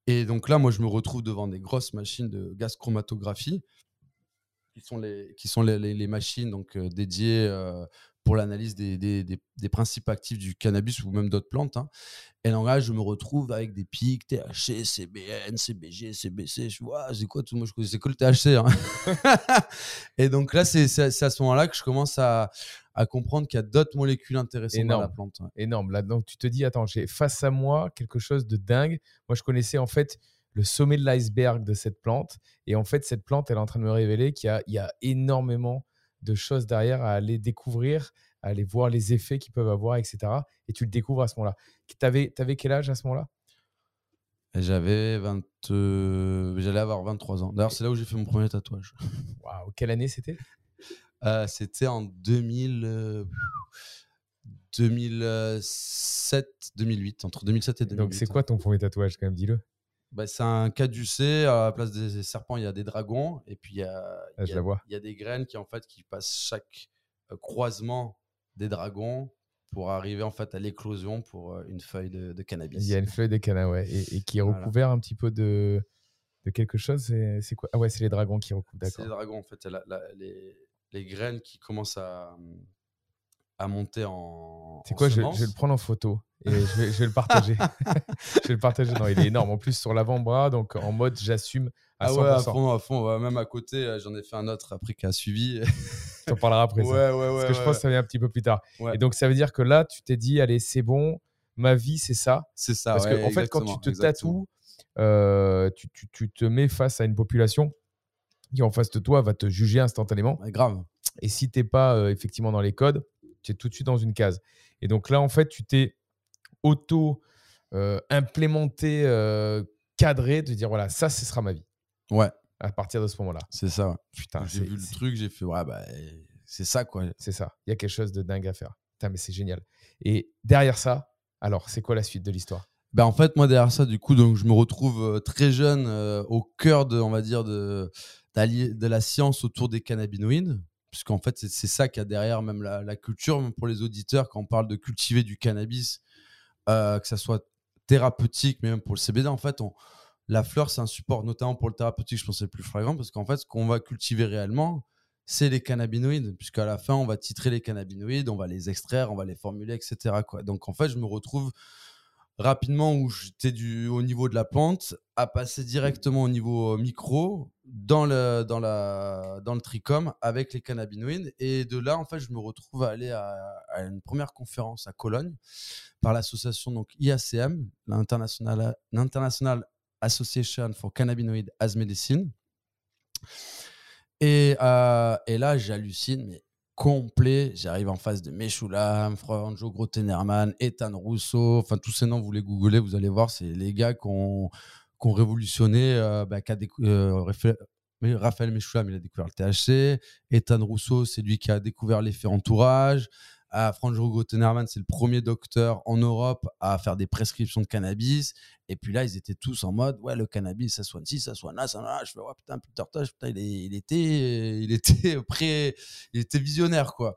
Et donc là, moi, je me retrouve devant des grosses machines de gaz chromatographie, qui sont les, les, machines euh, dédiées euh, pour l'analyse des, des- des- des principes actifs du cannabis ou même d'autres plantes. hein. Et donc là, je me retrouve avec des pics, THC, CBN, CBG, CBC. Je vois, c'est quoi tout Moi, je connaissais que le THC. hein. (laughs) et donc là, c'est à ce moment-là que je commence à, à comprendre qu'il y a d'autres molécules intéressantes dans la plante. ouais. Énorme. Là, donc tu te dis, attends, j'ai face à moi quelque chose de dingue. Moi, je connaissais en fait le sommet de l'iceberg de cette plante. Et en fait, cette plante, elle est en train de me révéler qu'il y a énormément de choses derrière à aller découvrir, à aller voir les effets qu'ils peuvent avoir, etc. Et tu le découvres à ce moment-là. T'avais, avais quel âge à ce moment-là? J'avais 20. euh, J'allais avoir 23 ans. D'ailleurs, c'est là où j'ai fait mon premier tatouage. Waouh, quelle année c'était? Euh, C'était en 2000, euh, 2007, 2008, entre 2007 et 2008. Donc, c'est quoi ton premier tatouage, quand même, dis-le Bah, C'est un caducé. À la place des serpents, il y a des dragons. Et puis, il y a, Ah, il y a- la vois. il y a des graines qui, en fait, qui passent chaque euh, croisement des dragons pour arriver, en fait, à l'éclosion pour euh, une feuille de, de cannabis. Il y a une feuille de ouais, et, et qui est Voilà. recouvert un petit peu de, de quelque chose. C'est quoi? Ah ouais, c'est les dragons qui recouvrent, C'est les dragons, en fait. la- la- les, les graines qui commencent à, à monter en. C'est quoi? Je, vais le prendre en photo et je vais, je vais le partager. (laughs) (laughs) je vais le partager. Non, il est énorme. En plus, sur l'avant-bras, donc en mode j'assume à Ah 100%. ouais, à fond, à fond. ouais, même à côté, euh, j'en ai fait un autre après qui a suivi. (laughs) Tu en parleras après ouais, ça. ouais, ouais. Parce que je pense que ça vient un petit peu plus tard. Et donc, ça veut dire que là, tu t'es dit, allez, c'est bon, ma vie, c'est ça. C'est ça. Parce ouais, que, en fait, quand tu te tatoues, euh, tu, tu- tu te mets face à une population qui, en face de toi, va te juger instantanément. Grave. Et si tu n'es pas euh, effectivement dans les codes, tu es tout de suite dans une case. Et donc là, en fait, tu t'es auto-implémenté, cadré, de dire, voilà, ça, ce sera ma vie Ouais, à partir de ce moment-là. c'est ça. Putain, J'ai vu le truc, j'ai fait, ouais, bah, c'est ça, quoi. C'est ça. Il y a quelque chose de dingue à faire. Putain, mais c'est génial. Et derrière ça, alors, c'est quoi la suite de l'histoire? Ben, en fait, moi, derrière ça, du coup, donc, je me retrouve euh, très jeune euh, au cœur de, on va dire, de, de la science autour des cannabinoïdes. Puisqu'en fait, c'est, c'est ça qu'il y a derrière même la, la culture, même pour les auditeurs, quand on parle de cultiver du cannabis, euh, que ça soit thérapeutique, mais même pour le CBD, en fait, la fleur, c'est un support, notamment pour le thérapeutique, je pense c'est le plus flagrant, parce qu'en fait, ce qu'on va cultiver réellement, c'est les cannabinoïdes, puisqu'à la fin, on va titrer les cannabinoïdes, on va les extraire, on va les formuler, etc. Donc, en fait, je me retrouve rapidement où j'étais du au niveau de la plante à passer directement au niveau euh, micro dans le dans la dans le trichome avec les cannabinoïdes. Et de là en fait je me retrouve à aller à, une première conférence à Cologne par l'association donc IACM l'International l'International Association for Cannabinoid as Medicine. Et, euh, et là j'hallucine mais complet. J'arrive en face de Meshulam, Franjo Grotenerman, Ethan Rousseau, enfin tous ces noms, vous les googlez, vous allez voir, c'est les gars qui ont, qui ont révolutionné, euh, bah, qu'a décou- euh, Raphaël Meshulam, il a découvert le THC, Ethan Rousseau, c'est lui qui a découvert l'effet entourage, ah, Franjo Grotenerman, c'est le premier docteur en Europe à faire des prescriptions de cannabis, et puis là, ils étaient tous en mode, ouais, le cannabis, ça soigne ci, ça soigne là, ça là. Je fais, ouais, putain, Peter Tosh, putain, il, était, il était (laughs) prêt, il était visionnaire, quoi.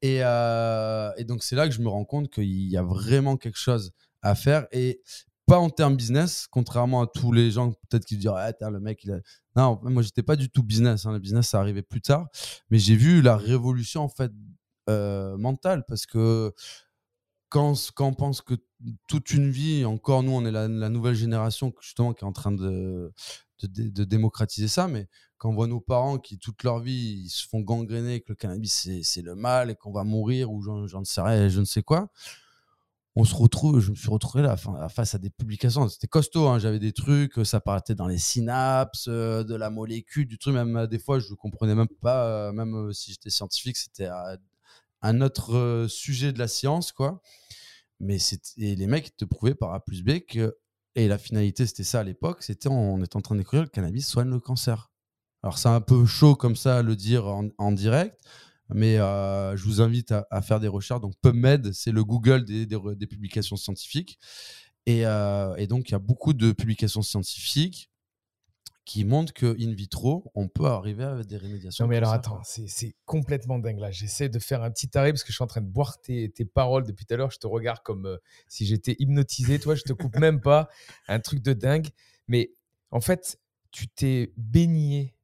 Et, euh, et donc, c'est là que je me rends compte qu'il y a vraiment quelque chose à faire. Et pas en termes business, contrairement à tous les gens peut-être qui disent, ah, le mec, il a... Non, moi, j'étais pas du tout business. hein. Le business, ça arrivait plus tard. Mais j'ai vu la révolution, en fait, euh, mentale. Parce que quand, quand on pense que toute une vie, encore nous, on est la, nouvelle génération justement qui est en train de, de, dé- de démocratiser ça, mais quand on voit nos parents qui toute leur vie ils se font gangréner que le cannabis c'est le mal et qu'on va mourir ou j'en sais rien, je ne sais quoi, on se retrouve, je me suis retrouvé là fa- face à des publications, c'était costaud, hein, j'avais des trucs, ça partait dans les synapses, euh, de la molécule, du truc, même euh, des fois je comprenais même pas, euh, même si j'étais scientifique, c'était un autre euh, sujet de la science, quoi. Mais et les mecs te prouvaient par A plus B que et la finalité c'était ça à l'époque, c'était on est en train de découvrir le cannabis soigne le cancer. Alors c'est un peu chaud comme ça à le dire en, direct, mais euh, je vous invite à, faire des recherches. Donc PubMed, c'est le Google des publications scientifiques. Et, euh, et donc il y a beaucoup de publications scientifiques qui montrent que in vitro, on peut arriver à des remédiations. Non, mais alors ça, attends, c'est complètement dingue là. J'essaie de faire un petit arrêt parce que je suis en train de boire tes, tes paroles depuis tout à l'heure. Je te regarde comme euh, si j'étais hypnotisé. Toi, je te coupe même pas. Un truc de dingue. Mais en fait, tu t'es baigné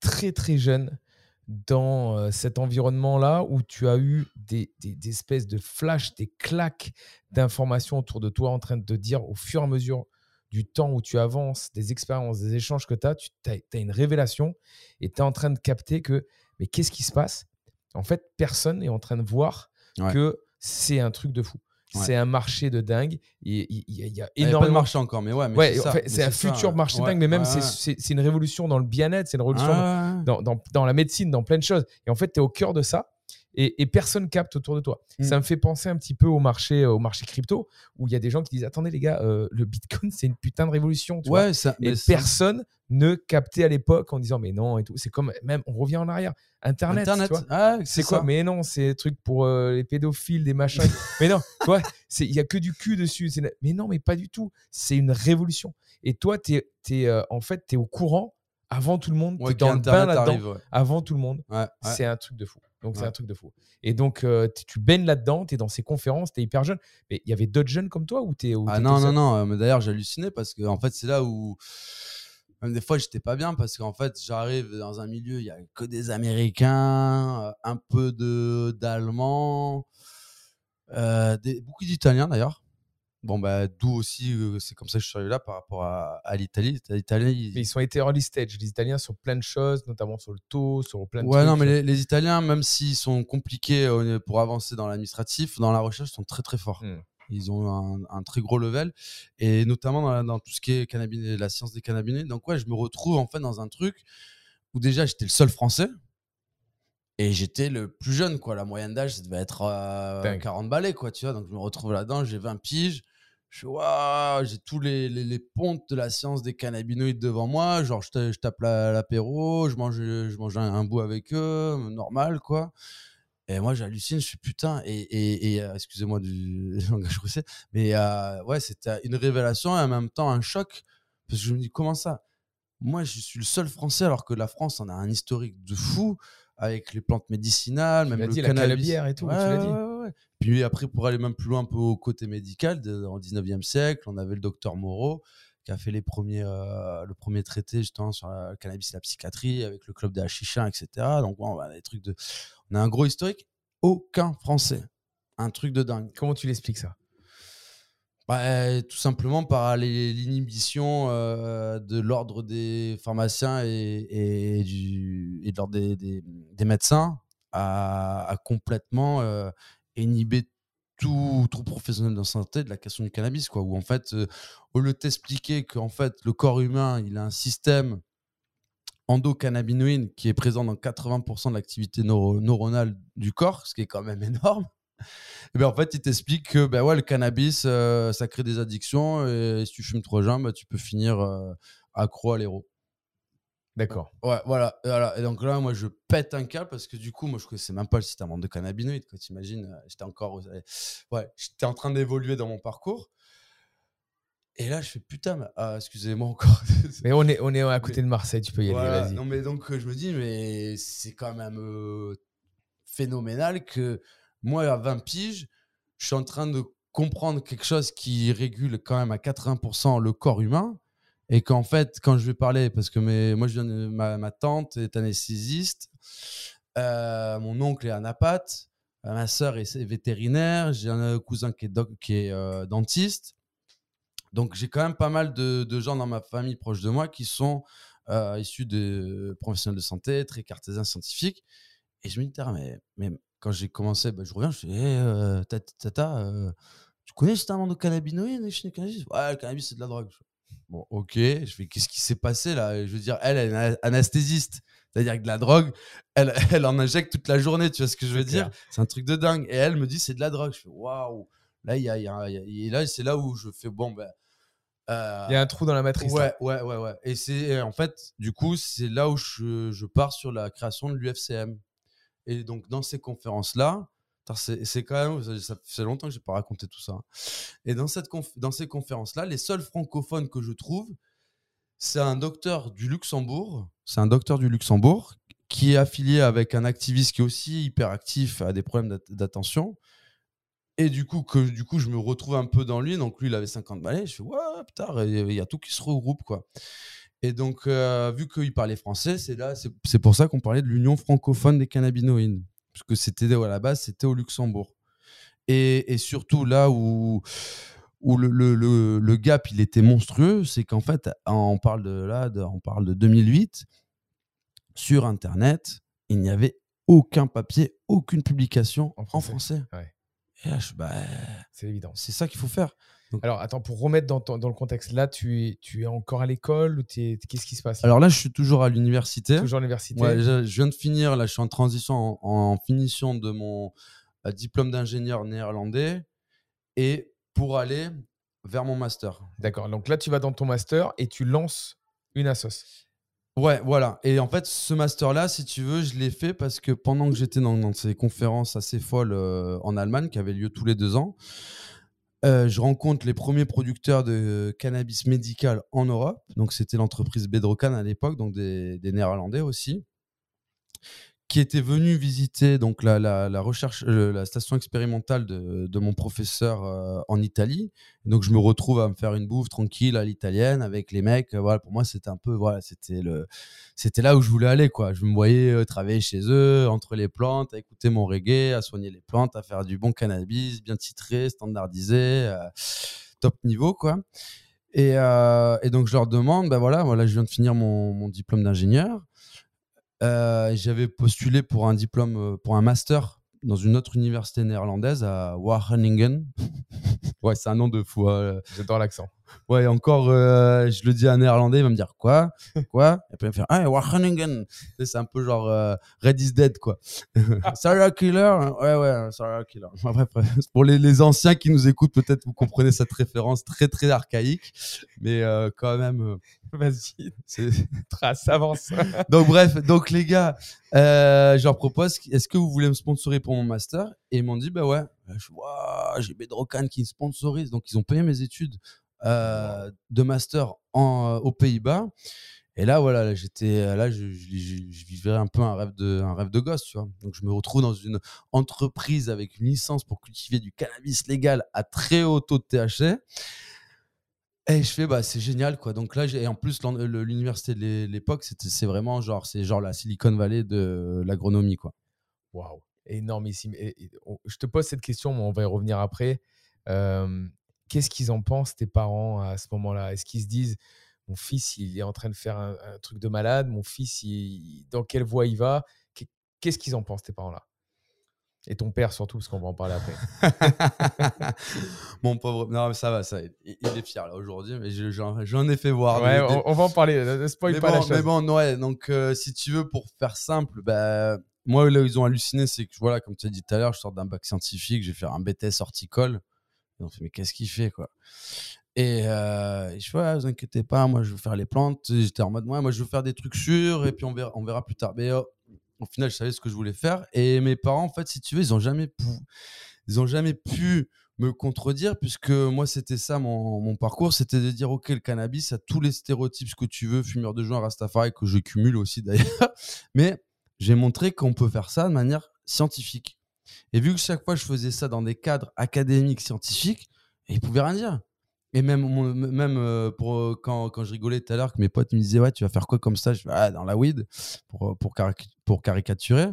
très très jeune dans euh, cet environnement-là où tu as eu des, des- des espèces de flashs, des claques d'informations autour de toi en train de te dire au fur et à mesure du temps où tu avances, des expériences, des échanges que tu as, tu as, une révélation et tu es en train de capter que, mais qu'est-ce qui se passe? En fait, personne n'est en train de voir Ouais. que c'est un truc de fou. Ouais. C'est un marché de dingue. Il il- il y, a- a Il y a pas de énormément marché encore, mais ouais. C'est en fait, un ça, futur marché de dingue, mais même c'est- une révolution dans le bien-être, c'est une révolution Ah, dans- dans la médecine, dans plein de choses. Et en fait, tu es au cœur de ça et, et personne capte autour de toi. Mm. Ça me fait penser un petit peu au marché, au marché crypto où il y a des gens qui disent Attendez, les gars, euh, le bitcoin, c'est une putain de révolution. Tu vois Ouais, ça, et ça- personne ne capter à l'époque en disant mais non et tout. C'est comme même on revient en arrière. Internet, Internet, ah, C'est quoi ça. Mais non, c'est des trucs pour euh, les pédophiles, des machins. (laughs) mais non, il y a que du cul dessus. Mais non, mais pas du tout. C'est une révolution. Et toi, tu es, en fait, tu es au courant avant tout le monde. Ouais, tu es dans le bain là-dedans ouais. avant tout le monde. Ouais. C'est un truc de fou. Donc, c'est un truc de fou. Et donc, euh, tu baignes là-dedans, tu es dans ces conférences, tu es hyper jeune. Mais il y avait d'autres jeunes comme toi ou tu es Ah non, non, non. euh, Mais d'ailleurs, j'hallucinais parce que en fait, c'est là où. Même des fois, j'étais pas bien parce qu'en fait, j'arrive dans un milieu, il y a que des Américains, euh, un peu de d'Allemands, euh, beaucoup d'Italiens d'ailleurs. Bon, bah, d'où aussi, euh, c'est comme ça que je suis arrivé là par rapport à, à l'Italie. L'Italie, ils- Mais ils sont été early stage, les Italiens, sur plein de choses, notamment sur le taux, sur plein de Ouais, trucs. non, mais les, les Italiens, même s'ils sont compliqués euh, pour avancer dans l'administratif, dans la recherche, ils sont très très forts. Hmm. Ils ont un, un très gros level, et notamment dans, la- dans tout ce qui est cannabis, la science des cannabinoïdes. Donc, ouais, je me retrouve en fait dans un truc où déjà j'étais le seul français, et j'étais le plus jeune, quoi. La moyenne d'âge, ça devait être euh, Dingue. 40 balais, quoi, tu vois. Donc, je me retrouve là-dedans, j'ai 20 piges. Je suis waouh, j'ai tous les, les, les pontes de la science des cannabinoïdes devant moi. Genre, je, je tape la- l'apéro, je mange, je mange un, un bout avec eux, normal, quoi. Et moi, j'hallucine, je suis putain. Et, et, et, euh, excusez-moi du (laughs) langage russé, mais euh, ouais, c'était une révélation et en même temps un choc. Parce que je me dis, comment ça? Moi, je suis le seul français, alors que la France en a un historique de fou avec les plantes médicinales, Tu même le dit, la cannabis. cannabis et tout, tu Ouais, l'as dit. ouais, ouais. Puis après, pour aller même plus loin, un peu au côté médical, de, en 19e siècle, on avait le docteur Moreau qui a fait les premiers, euh, le premier traité justement sur la- le cannabis et la psychiatrie avec le club des Hachichins, etc. Donc, bon, on a des trucs de. On a un gros historique. Aucun Français. Un truc de dingue. Comment tu l'expliques ça? Bah, tout simplement par l'inhibition euh, de l'ordre des pharmaciens et, et de l'ordre des, des- médecins à, complètement euh, inhiber tout, tout professionnel de santé de la question du cannabis. Quoi, où en fait, euh, au lieu de t'expliquer qu'en fait, le corps humain, il a un système endocannabinoïde qui est présent dans 80% de l'activité neuro- neuronale du corps, ce qui est quand même (laughs) énorme. Et ben en fait, il t'explique que ben ouais, le cannabis, euh, ça crée des addictions et si tu fumes trop jeun, ben, tu peux finir euh, accro à l'héros. D'accord. Ouais, voilà, et voilà. Et donc là, moi, je pète un câble parce que du coup, moi, je connaissais même pas le système endocannabinoïde. Quand tu imagines, j'étais encore, euh, ouais, j'étais en train d'évoluer dans mon parcours. Et là, je fais putain, mais- ah, excusez-moi encore. (laughs) Mais on est, on est à côté de Marseille, tu peux y aller, vas-y. Non, mais donc, euh, je me dis, mais c'est quand même euh, phénoménal que moi, à 20 piges, je suis en train de comprendre quelque chose qui régule quand même à 80% le corps humain. Et qu'en fait, quand je vais parler, parce que moi, je viens de, ma, tante est anesthésiste, euh, mon oncle est anapathe, euh, ma sœur est vétérinaire, j'ai un cousin qui est, euh, dentiste. Donc, j'ai quand même pas mal de, gens dans ma famille proche de moi qui sont euh, issus de professionnels de santé, très cartésiens scientifiques. Et je me dis, mais quand j'ai commencé, bah, je reviens, je fais, hey, euh, tata, tata, euh, tu connais endocannabinoïde chez le cannabis? Ouais, le cannabis, c'est de la drogue. Bon, ok. Je fais, qu'est-ce qui s'est passé là? Je veux dire, elle, elle est anesthésiste. C'est-à-dire que de la drogue, elle, (laughs) elle en injecte toute la journée, tu vois ce que je veux dire? C'est un truc de dingue. Et elle me dit, c'est de la drogue. Je fais, waouh Là, il y a, y a- y a- là c'est là où je fais, bon, ben. euh, Il y a un trou dans la matrice. là. Ouais, ouais, ouais, ouais. Et c'est en fait, du coup, c'est là où je, je pars sur la création de l'UFCM. Et donc, dans ces conférences-là, c'est quand même, ça, fait longtemps que j'ai pas raconté tout ça. Et dans, cette dans ces conférences-là, les seuls francophones que je trouve, c'est un docteur du Luxembourg. C'est un docteur du Luxembourg qui est affilié avec un activiste qui est aussi hyper actif, a des problèmes d'at- d'attention. Et du coup, que du coup, je me retrouve un peu dans lui. Donc lui, il avait 50 balais. Je fais, ouais, putain, il y a tout qui se regroupe, quoi. Et donc, euh, vu qu'il parlait français, c'est là, c'est pour ça qu'on parlait de l'Union francophone des cannabinoïdes. Parce que c'était, à la base, c'était au Luxembourg. Et, et surtout, là où, où le, le, le, le gap, il était monstrueux, c'est qu'en fait, on parle de là, de- on parle de 2008, sur Internet, il n'y avait aucun papier, aucune publication En en français. français. Ouais. Et là, je, bah, C'est évident. c'est ça qu'il faut faire. Alors, attends, pour remettre dans, ton- dans le contexte, là, tu es, tu es encore à l'école ou Qu'est-ce qui se passe Alors là, je suis toujours à l'université. Toujours à l'université Ouais, je, je viens de finir, là, je suis en transition, en, en finition de mon euh, diplôme d'ingénieur néerlandais et pour aller vers mon master. D'accord. Donc là, tu vas dans ton master et tu lances Une assos. Ouais, voilà. Et en fait, ce master-là, si tu veux, je l'ai fait parce que pendant que j'étais dans, dans ces conférences assez folles euh, en Allemagne, qui avaient lieu tous les deux ans, euh, je rencontre les premiers producteurs de cannabis médical en Europe. Donc, c'était l'entreprise Bedrocan à l'époque, donc des, des Néerlandais aussi, qui étaient venus visiter donc la, recherche, euh, la station expérimentale de, mon professeur euh, en Italie. Donc, je me retrouve à me faire une bouffe tranquille à l'italienne avec les mecs. Euh, Voilà, pour moi, c'était un peu, voilà, c'était le, c'était là où je voulais aller, quoi. Je me voyais travailler chez eux, entre les plantes, à écouter mon reggae, à soigner les plantes, à faire du bon cannabis, bien titré, standardisé, top niveau, quoi. Et, donc, je leur demande, ben voilà, voilà, je viens de finir mon diplôme d'ingénieur. Euh, J'avais postulé pour un diplôme, euh, pour un master dans une autre université néerlandaise à Wageningen. (laughs) ouais, c'est un nom de fou. hein. J'adore l'accent. Ouais, encore, euh, je le dis à un néerlandais, il va me dire quoi? (laughs) Quoi? Et puis il va me faire Ah, sais, C'est un peu genre euh, Red is Dead, quoi. (laughs) serial killer? Ouais, ouais, serial killer. Enfin, bref, bref. Pour les, les anciens qui nous écoutent, peut-être vous comprenez cette référence très, très archaïque. Mais euh, quand même, euh, Vas-y, (laughs) trace, avance. Donc bref, donc les gars, euh, je leur propose, est-ce que vous voulez me sponsorer pour mon master? Et ils m'ont dit, bah ouais. Vois, j'ai Bedrocan qui me sponsorise. Donc ils ont payé mes études euh, de master en, euh, aux Pays-Bas. Et là, voilà, là, j'étais, là, je, je, je- je vivais un peu un rêve de, un rêve de gosse, tu vois. Donc je me retrouve dans une entreprise avec une licence pour cultiver du cannabis légal à très haut taux de THC. Et je fais, bah, c'est génial, quoi. Donc là, j'ai, et en plus, l'université de l'é- l'époque, c'était, c'est vraiment genre, c'est genre la Silicon Valley de l'agronomie, quoi. Waouh, énormissime. Et, et on- je te pose cette question, mais on va y revenir après. Euh, Qu'est-ce qu'ils en pensent, tes parents, à ce moment-là? Est-ce qu'ils se disent, mon fils, il est en train de faire un, un truc de malade, mon fils, il- dans quelle voie il va? Qu'est- Qu'est-ce qu'ils en pensent, tes parents-là? Et ton père surtout, parce qu'on va en parler après. (laughs) Mon pauvre. Non, mais ça va, ça. Il, il est fier, là, aujourd'hui, mais je- j'en, j'en ai fait voir. ouais, on, on va en parler. Ne spoil mais pas bon, la chose. mais bon, ouais, donc euh, si tu veux, pour faire simple, bah, moi, là où ils ont halluciné, c'est que, voilà, comme tu as dit tout à l'heure, je sors d'un bac scientifique, je vais faire un BTS horticole. Ils ont fait, mais qu'est-ce qu'il fait, quoi? Et euh, et je fais, vous inquiétez pas, moi, je veux faire les plantes. J'étais en mode, ouais, moi, je veux faire des trucs sûrs, et puis on verra, on verra plus tard. Mais euh, au final, je savais ce que je voulais faire. Et mes parents, en fait, si tu veux, ils ont jamais pu, ils ont jamais pu me contredire, puisque moi, c'était ça mon, mon parcours, c'était de dire, OK, le cannabis a tous les stéréotypes ce que tu veux, fumeur de joint, Rastafari, que je cumule aussi d'ailleurs, mais j'ai montré qu'on peut faire ça de manière scientifique. Et vu que chaque fois, je faisais ça dans des cadres académiques, scientifiques, et ils pouvaient rien dire. Et même, mon- même euh, pour, euh, quand, quand je rigolais tout à l'heure, que mes potes me disaient, ouais, tu vas faire quoi comme ça Je fais, ah, dans la weed, pour, euh, pour, caric- pour caricaturer.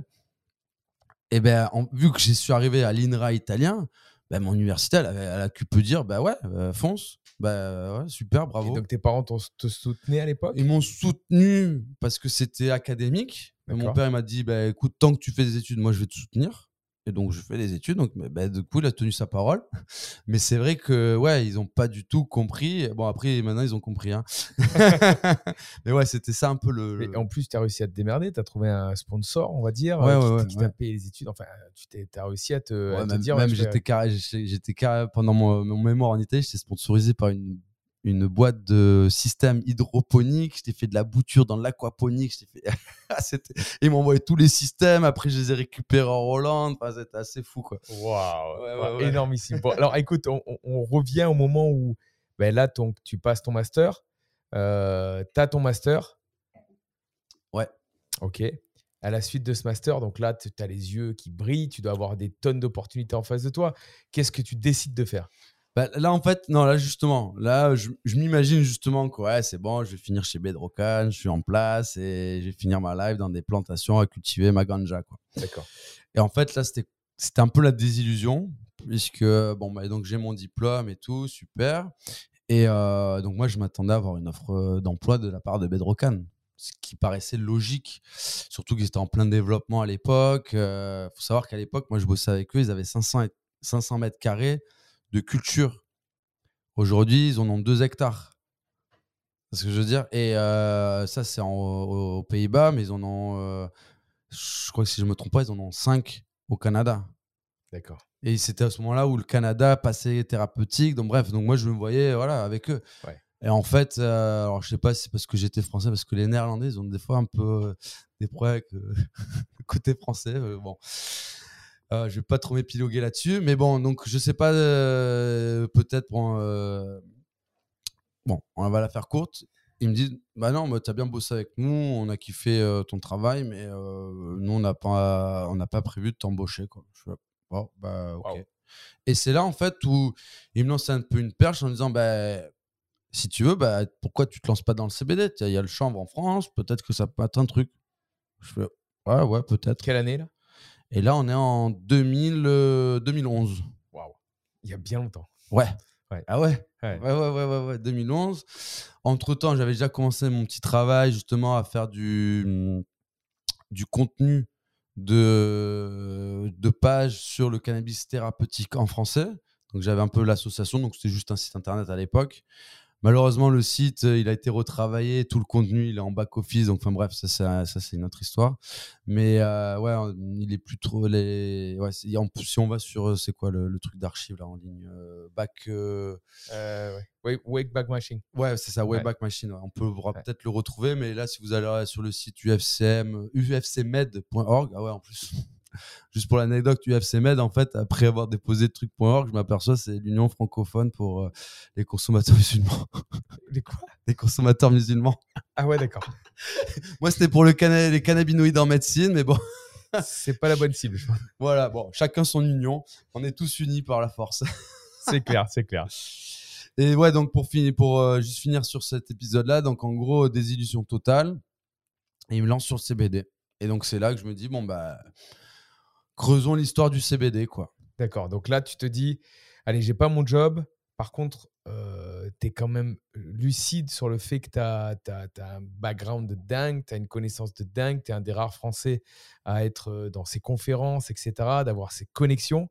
Et ben, en- vu que je suis arrivé à l'INRA italien, ben, mon université, elle, elle a pu dire, bah ouais, euh, fonce. Bah ouais, super, Et bravo. donc tes parents t'ont- te soutenaient à l'époque? Ils m'ont soutenu parce que c'était académique. Et Mon père m'a dit bah, écoute, tant que tu fais des études, moi je vais te soutenir. Et donc je fais des études. Donc bah, du coup, il a tenu sa parole. (laughs) Mais c'est vrai que ouais, ils n'ont pas du tout compris. Bon, après, maintenant, ils ont compris. hein. (laughs) Mais ouais, c'était ça un peu le. Mais en plus, tu as réussi à te démerder, tu as trouvé un sponsor, on va dire, Ouais, euh, ouais, qui, ouais, qui ouais. t'a payé les études. Enfin, tu as réussi à te, à te même dire. même carré, j'étais carré- pendant mon, mon mémoire en Italie, j'étais sponsorisé par une, une boîte de système hydroponique. J'étais fait de la bouture dans l'aquaponique. fait- (laughs) C'était- Ils m'envoyaient tous les systèmes. Après, je les ai récupérés en Hollande. Enfin, c'était assez fou, quoi. Waouh, Ouais, ouais, ouais, ouais. énormissime. Bon, (laughs) alors écoute, on revient au moment où ben là, ton, tu passes ton master, euh, tu as ton master. Ouais. Ok. À la suite de ce master, donc là, tu as les yeux qui brillent, tu dois avoir des tonnes d'opportunités en face de toi. Qu'est-ce que tu décides de faire? Bah, là, en fait, non, là, justement, là, je, je m'imagine justement que ouais, c'est bon, je vais finir chez Bedrocan, je suis en place et je vais finir ma life dans des plantations à cultiver ma ganja, quoi. D'accord. Et en fait, là, c'était c'était un peu la désillusion, puisque bon, bah, donc j'ai mon diplôme et tout, super. Et euh, donc, moi, je m'attendais à avoir une offre euh, d'emploi de la part de Bedrocan, ce qui paraissait logique, surtout qu'ils étaient en plein développement à l'époque. Il faut savoir qu'à l'époque, moi, je bossais avec eux, ils avaient 500, et- 500 mètres carrés de culture. Aujourd'hui, ils en ont 2 hectares. C'est ce que je veux dire. Et euh, ça, c'est aux, Pays-Bas, mais ils en ont, euh, je crois que si je me trompe pas, ils en ont 5 au Canada. D'accord. Et c'était à ce moment-là où le Canada passait thérapeutique. Donc bref, donc moi je me voyais voilà avec eux. Ouais. Et en fait, euh, alors je sais pas si c'est parce que j'étais français, parce que les Néerlandais, ils ont des fois un peu des problèmes avec le (laughs) côté français. bon, Euh, je vais pas trop m'épiloguer là-dessus, mais bon, donc je sais pas, euh, peut-être bon, euh, bon, on va la faire courte. Ils me disent, bah non, bah, t'as bien bossé avec nous, on a kiffé euh, ton travail, mais nous on n'a pas, on n'a pas prévu de t'embaucher quoi. Je fais, bon, bah ok. Wow. Et c'est là en fait où ils me lancent un peu une perche en disant, bah si tu veux, bah, pourquoi tu te lances pas dans le CBD Il y a le chanvre en France, peut-être que ça peut être un truc. Je fais, ouais, ouais, peut-être. Quelle année là? Et là, on est en 2000, euh, 2011. Waouh. Il y a bien longtemps. Ouais. Ouais. Ah ouais? Ouais. Ouais, ouais, ouais, ouais, ouais, 2011. Entre temps, j'avais déjà commencé mon petit travail justement à faire du, du contenu de, de pages sur le cannabis thérapeutique en français. Donc j'avais un peu l'association, donc c'était juste un site internet à l'époque. Malheureusement, le site, euh, il a été retravaillé, tout le contenu, il est en back-office, donc enfin bref, ça, ça, ça, c'est une autre histoire. Mais euh, ouais, il est plus trop... Les... Ouais, en si on va sur, euh, c'est quoi le, le truc d'archive là en ligne euh, Back... euh, ouais. Wake, Wake Back Machine. Ouais, c'est ça, Ouais. Wayback Machine. ouais. On peut on pourra Ouais. peut-être le retrouver, mais là, si vous allez sur le site UFCM, ufcmed.org, ah ouais, en plus, juste pour l'anecdote, UFCmed, en fait, après avoir déposé truc.org, je m'aperçois c'est l'Union francophone pour euh, les consommateurs musulmans. Les quoi? Les consommateurs musulmans. Ah ouais, d'accord. (laughs) Moi, c'était pour le les cannabinoïdes en médecine, mais bon, C'est pas la bonne cible, voilà, bon, chacun son union. On est tous unis par la force. (laughs) C'est clair, c'est clair. Et ouais, donc pour finir, pour euh, juste finir sur cet épisode-là, donc en gros, désillusion totale. Et il me lance sur le CBD. Et donc c'est là que je me dis, bon, bah, creusons l'histoire du CBD, quoi. D'accord. Donc là, tu te dis, allez, j'ai pas mon job. Par contre, tu es quand même lucide sur le fait que tu as, un background de dingue, tu as une connaissance de dingue, tu es un des rares Français à être euh, dans ces conférences, etc., d'avoir ces connexions.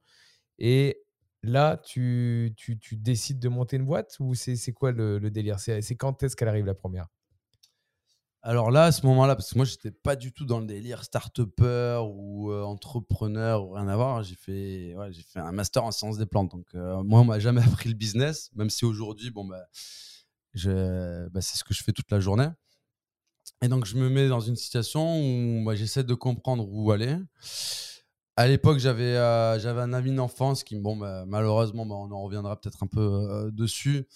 Et là, tu, tu, tu décides de monter une boîte ou c'est quoi le, le délire? C'est quand est-ce qu'elle arrive la première? Alors là, à ce moment-là, parce que moi, j'étais pas du tout dans le délire start-upper ou euh, entrepreneur ou rien à voir. J'ai fait, ouais, fait un master en sciences des plantes. Donc, euh, moi, on m'a jamais (laughs) appris le business, même si aujourd'hui, bon, bah, bah, c'est ce que je fais toute la journée. Et donc, je me mets dans une situation où bah, j'essaie de comprendre où aller. À l'époque, j'avais euh, un ami d'enfance qui, bon, bah, malheureusement, bah, on en reviendra peut-être un peu dessus,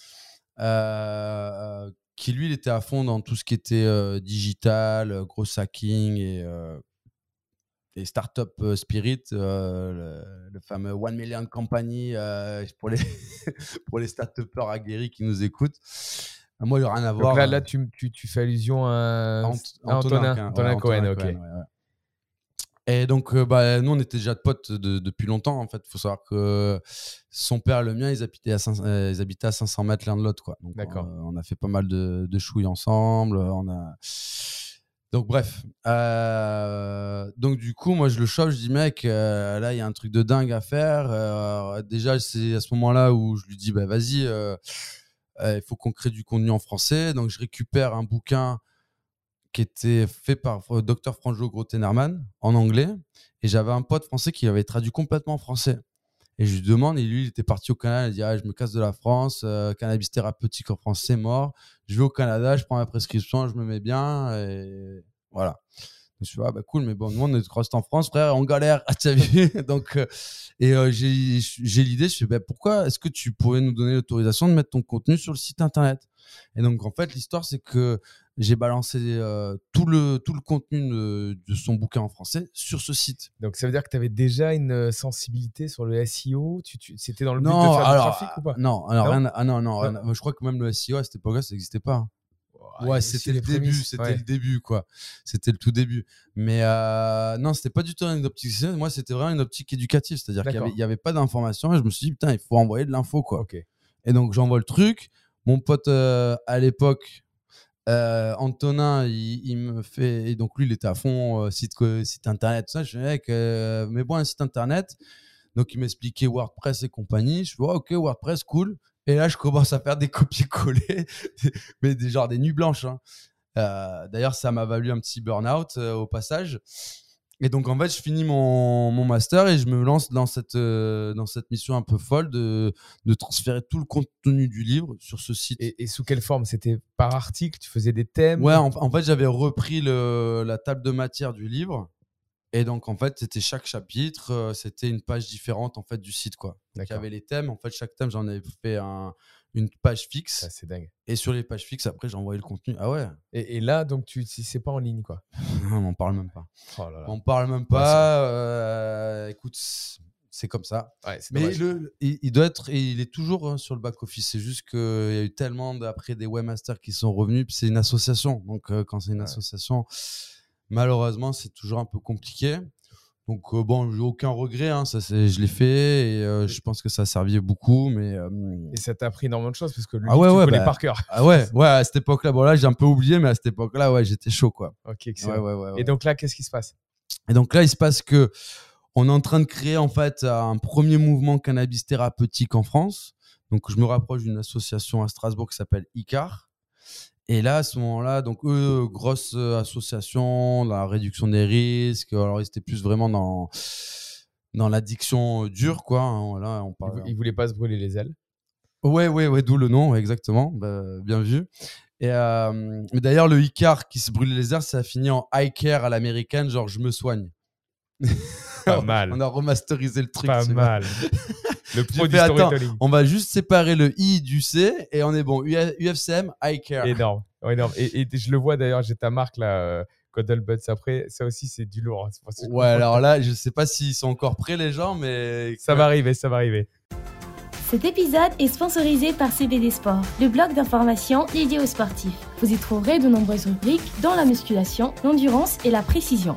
qui lui, il était à fond dans tout ce qui était euh, digital, euh, gros hacking et, euh, et startup euh, spirit, euh, le, le fameux One Million Company pour les (laughs) pour les start-upers aguerris qui nous écoutent. Moi, il n'y a rien à voir. Donc là, là tu, tu, tu fais allusion à, Ant- à Antonin, Cohen, Antonin Cohen, Antonin ok. Cohen, ouais, ouais. Et donc, euh, bah, nous, on était déjà de potes de- depuis longtemps. En fait, il faut savoir que son père et le mien, ils habitaient à, 500 euh, ils habitaient à 500 mètres l'un de l'autre. quoi. Donc, D'accord. on a fait pas mal de, de chouilles ensemble. On a... Donc, bref. Euh, donc, du coup, moi, je le chope. Je dis, mec, là, il y a un truc de dingue à faire. Déjà, c'est à ce moment-là où je lui dis, bah, vas-y, il faut qu'on crée du contenu en français. Donc, je récupère un bouquin qui était fait par euh, Dr. Franjo Grotenerman en anglais. Et j'avais un pote français qui avait traduit complètement en français. Et je lui demande, et lui, il était parti au Canada. Il dit ah, Je me casse de la France, euh, cannabis thérapeutique en France, c'est mort. Je vais au Canada, je prends ma prescription, je me mets bien. Et voilà. Je me suis dit, ah bah cool, mais bon, nous, on est resté en France, frère, on galère. (laughs) Tu as vu? Donc, euh, et euh, j'ai l'idée, je fais, bah, pourquoi est-ce que tu pourrais nous donner l'autorisation de mettre ton contenu sur le site internet? Et donc, en fait, l'histoire, c'est que j'ai balancé euh, tout, le, tout le contenu de, de son bouquin en français sur ce site. Donc ça veut dire que tu avais déjà une euh, sensibilité sur le SEO tu, tu- C'était dans le but de faire alors, du trafic ou pas? non, alors Non? rien à- ah non, non, rien à- je crois que même le SEO à cette époque-là, ça n'existait pas. Ah, Ouais, c'était le début, c'était ouais. le début, quoi. C'était le tout début. Mais euh, non, c'était pas du tout une optique. Moi, c'était vraiment une optique éducative, c'est-à-dire qu'il y D'accord. avait, pas d'information et je me suis dit putain, il faut envoyer de l'info, quoi. Et donc j'envoie le truc. Mon pote euh, à l'époque, euh, Antonin, il, il me fait. Et donc lui, il était à fond euh, site, site internet, tout ça. Je euh, mets bon un site internet. Donc il m'expliquait WordPress et compagnie. Je fais, ouais, ok, WordPress, cool. Et là, je commence à faire des (laughs) copier-coller, mais des, genre des nuits blanches. hein. Euh, D'ailleurs, ça m'a valu un petit burn-out euh, au passage. Et donc en fait, je finis mon, mon master et je me lance dans cette, euh, dans cette mission un peu folle de, de transférer tout le contenu du livre sur ce site. Et, et sous quelle forme? C'était par article? Tu faisais des thèmes? Ouais, en, en fait, j'avais repris le, la table de matière du livre. Et donc, en fait, c'était chaque chapitre, euh, c'était une page différente en fait du site, quoi. Donc, il y avait les thèmes. En fait, chaque thème, j'en avais fait un- une page fixe. C'est dingue. Et sur les pages fixes, après, j'envoyais le contenu. Ah ouais, Et, et là, donc, tu, c'est pas en ligne, quoi. (laughs) on n'en parle même pas. Oh là là. On parle même pas. euh, écoute, c'est comme ça. Ouais, Mais le, il, il doit être, et il est toujours hein, sur le back office. C'est juste qu'il y a eu tellement d'après des webmasters qui sont revenus. Puis c'est une association. Donc euh, quand c'est une Ouais. association, malheureusement, c'est toujours un peu compliqué. Donc euh, bon, j'ai aucun regret. Hein, ça, c'est, je l'ai fait et euh, je pense que ça a servi beaucoup. Mais euh, Et ça t'a appris énormément de choses parce que lui, Ah ouais, tu ouais, connais bah, par cœur. ah ouais, ouais, à cette époque-là, bon là, j'ai un peu oublié, mais à cette époque-là, ouais, j'étais chaud, quoi. Ok, excellent. ouais. Et donc là, qu'est-ce qui se passe? Et donc là, il se passe que on est en train de créer en fait un premier mouvement cannabis thérapeutique en France. Donc je me rapproche d'une association à Strasbourg qui s'appelle ICAR. Et là, à ce moment-là, donc eux, grosse euh, association, la réduction des risques. Alors ils étaient plus vraiment dans dans l'addiction euh, dure, quoi. hein, voilà, on parle. vou- il voulait pas se brûler les ailes. Ouais, ouais, ouais, d'où le nom, exactement. Bah, bien vu. Et euh, mais d'ailleurs, le Icar qui se brûle les airs, ça a fini en I care à l'américaine, genre je me soigne. Pas mal. (laughs) On a remasterisé le truc. Pas mal. (laughs) Le pro du fait, attends. On va juste séparer le I du C et on est bon. UFCM, I care. Énorme. Énorme. Et, et je le vois d'ailleurs, j'ai ta marque là, euh, Buds après. Ça aussi, c'est du lourd. hein. Ouais, alors là, je sais pas s'ils sont encore prêts, les gens, mais. Ça va arriver, ça va arriver. Cet épisode est sponsorisé par CBD Sport, le blog d'information dédié aux sportifs. Vous y trouverez de nombreuses rubriques, dont la musculation, l'endurance et la précision.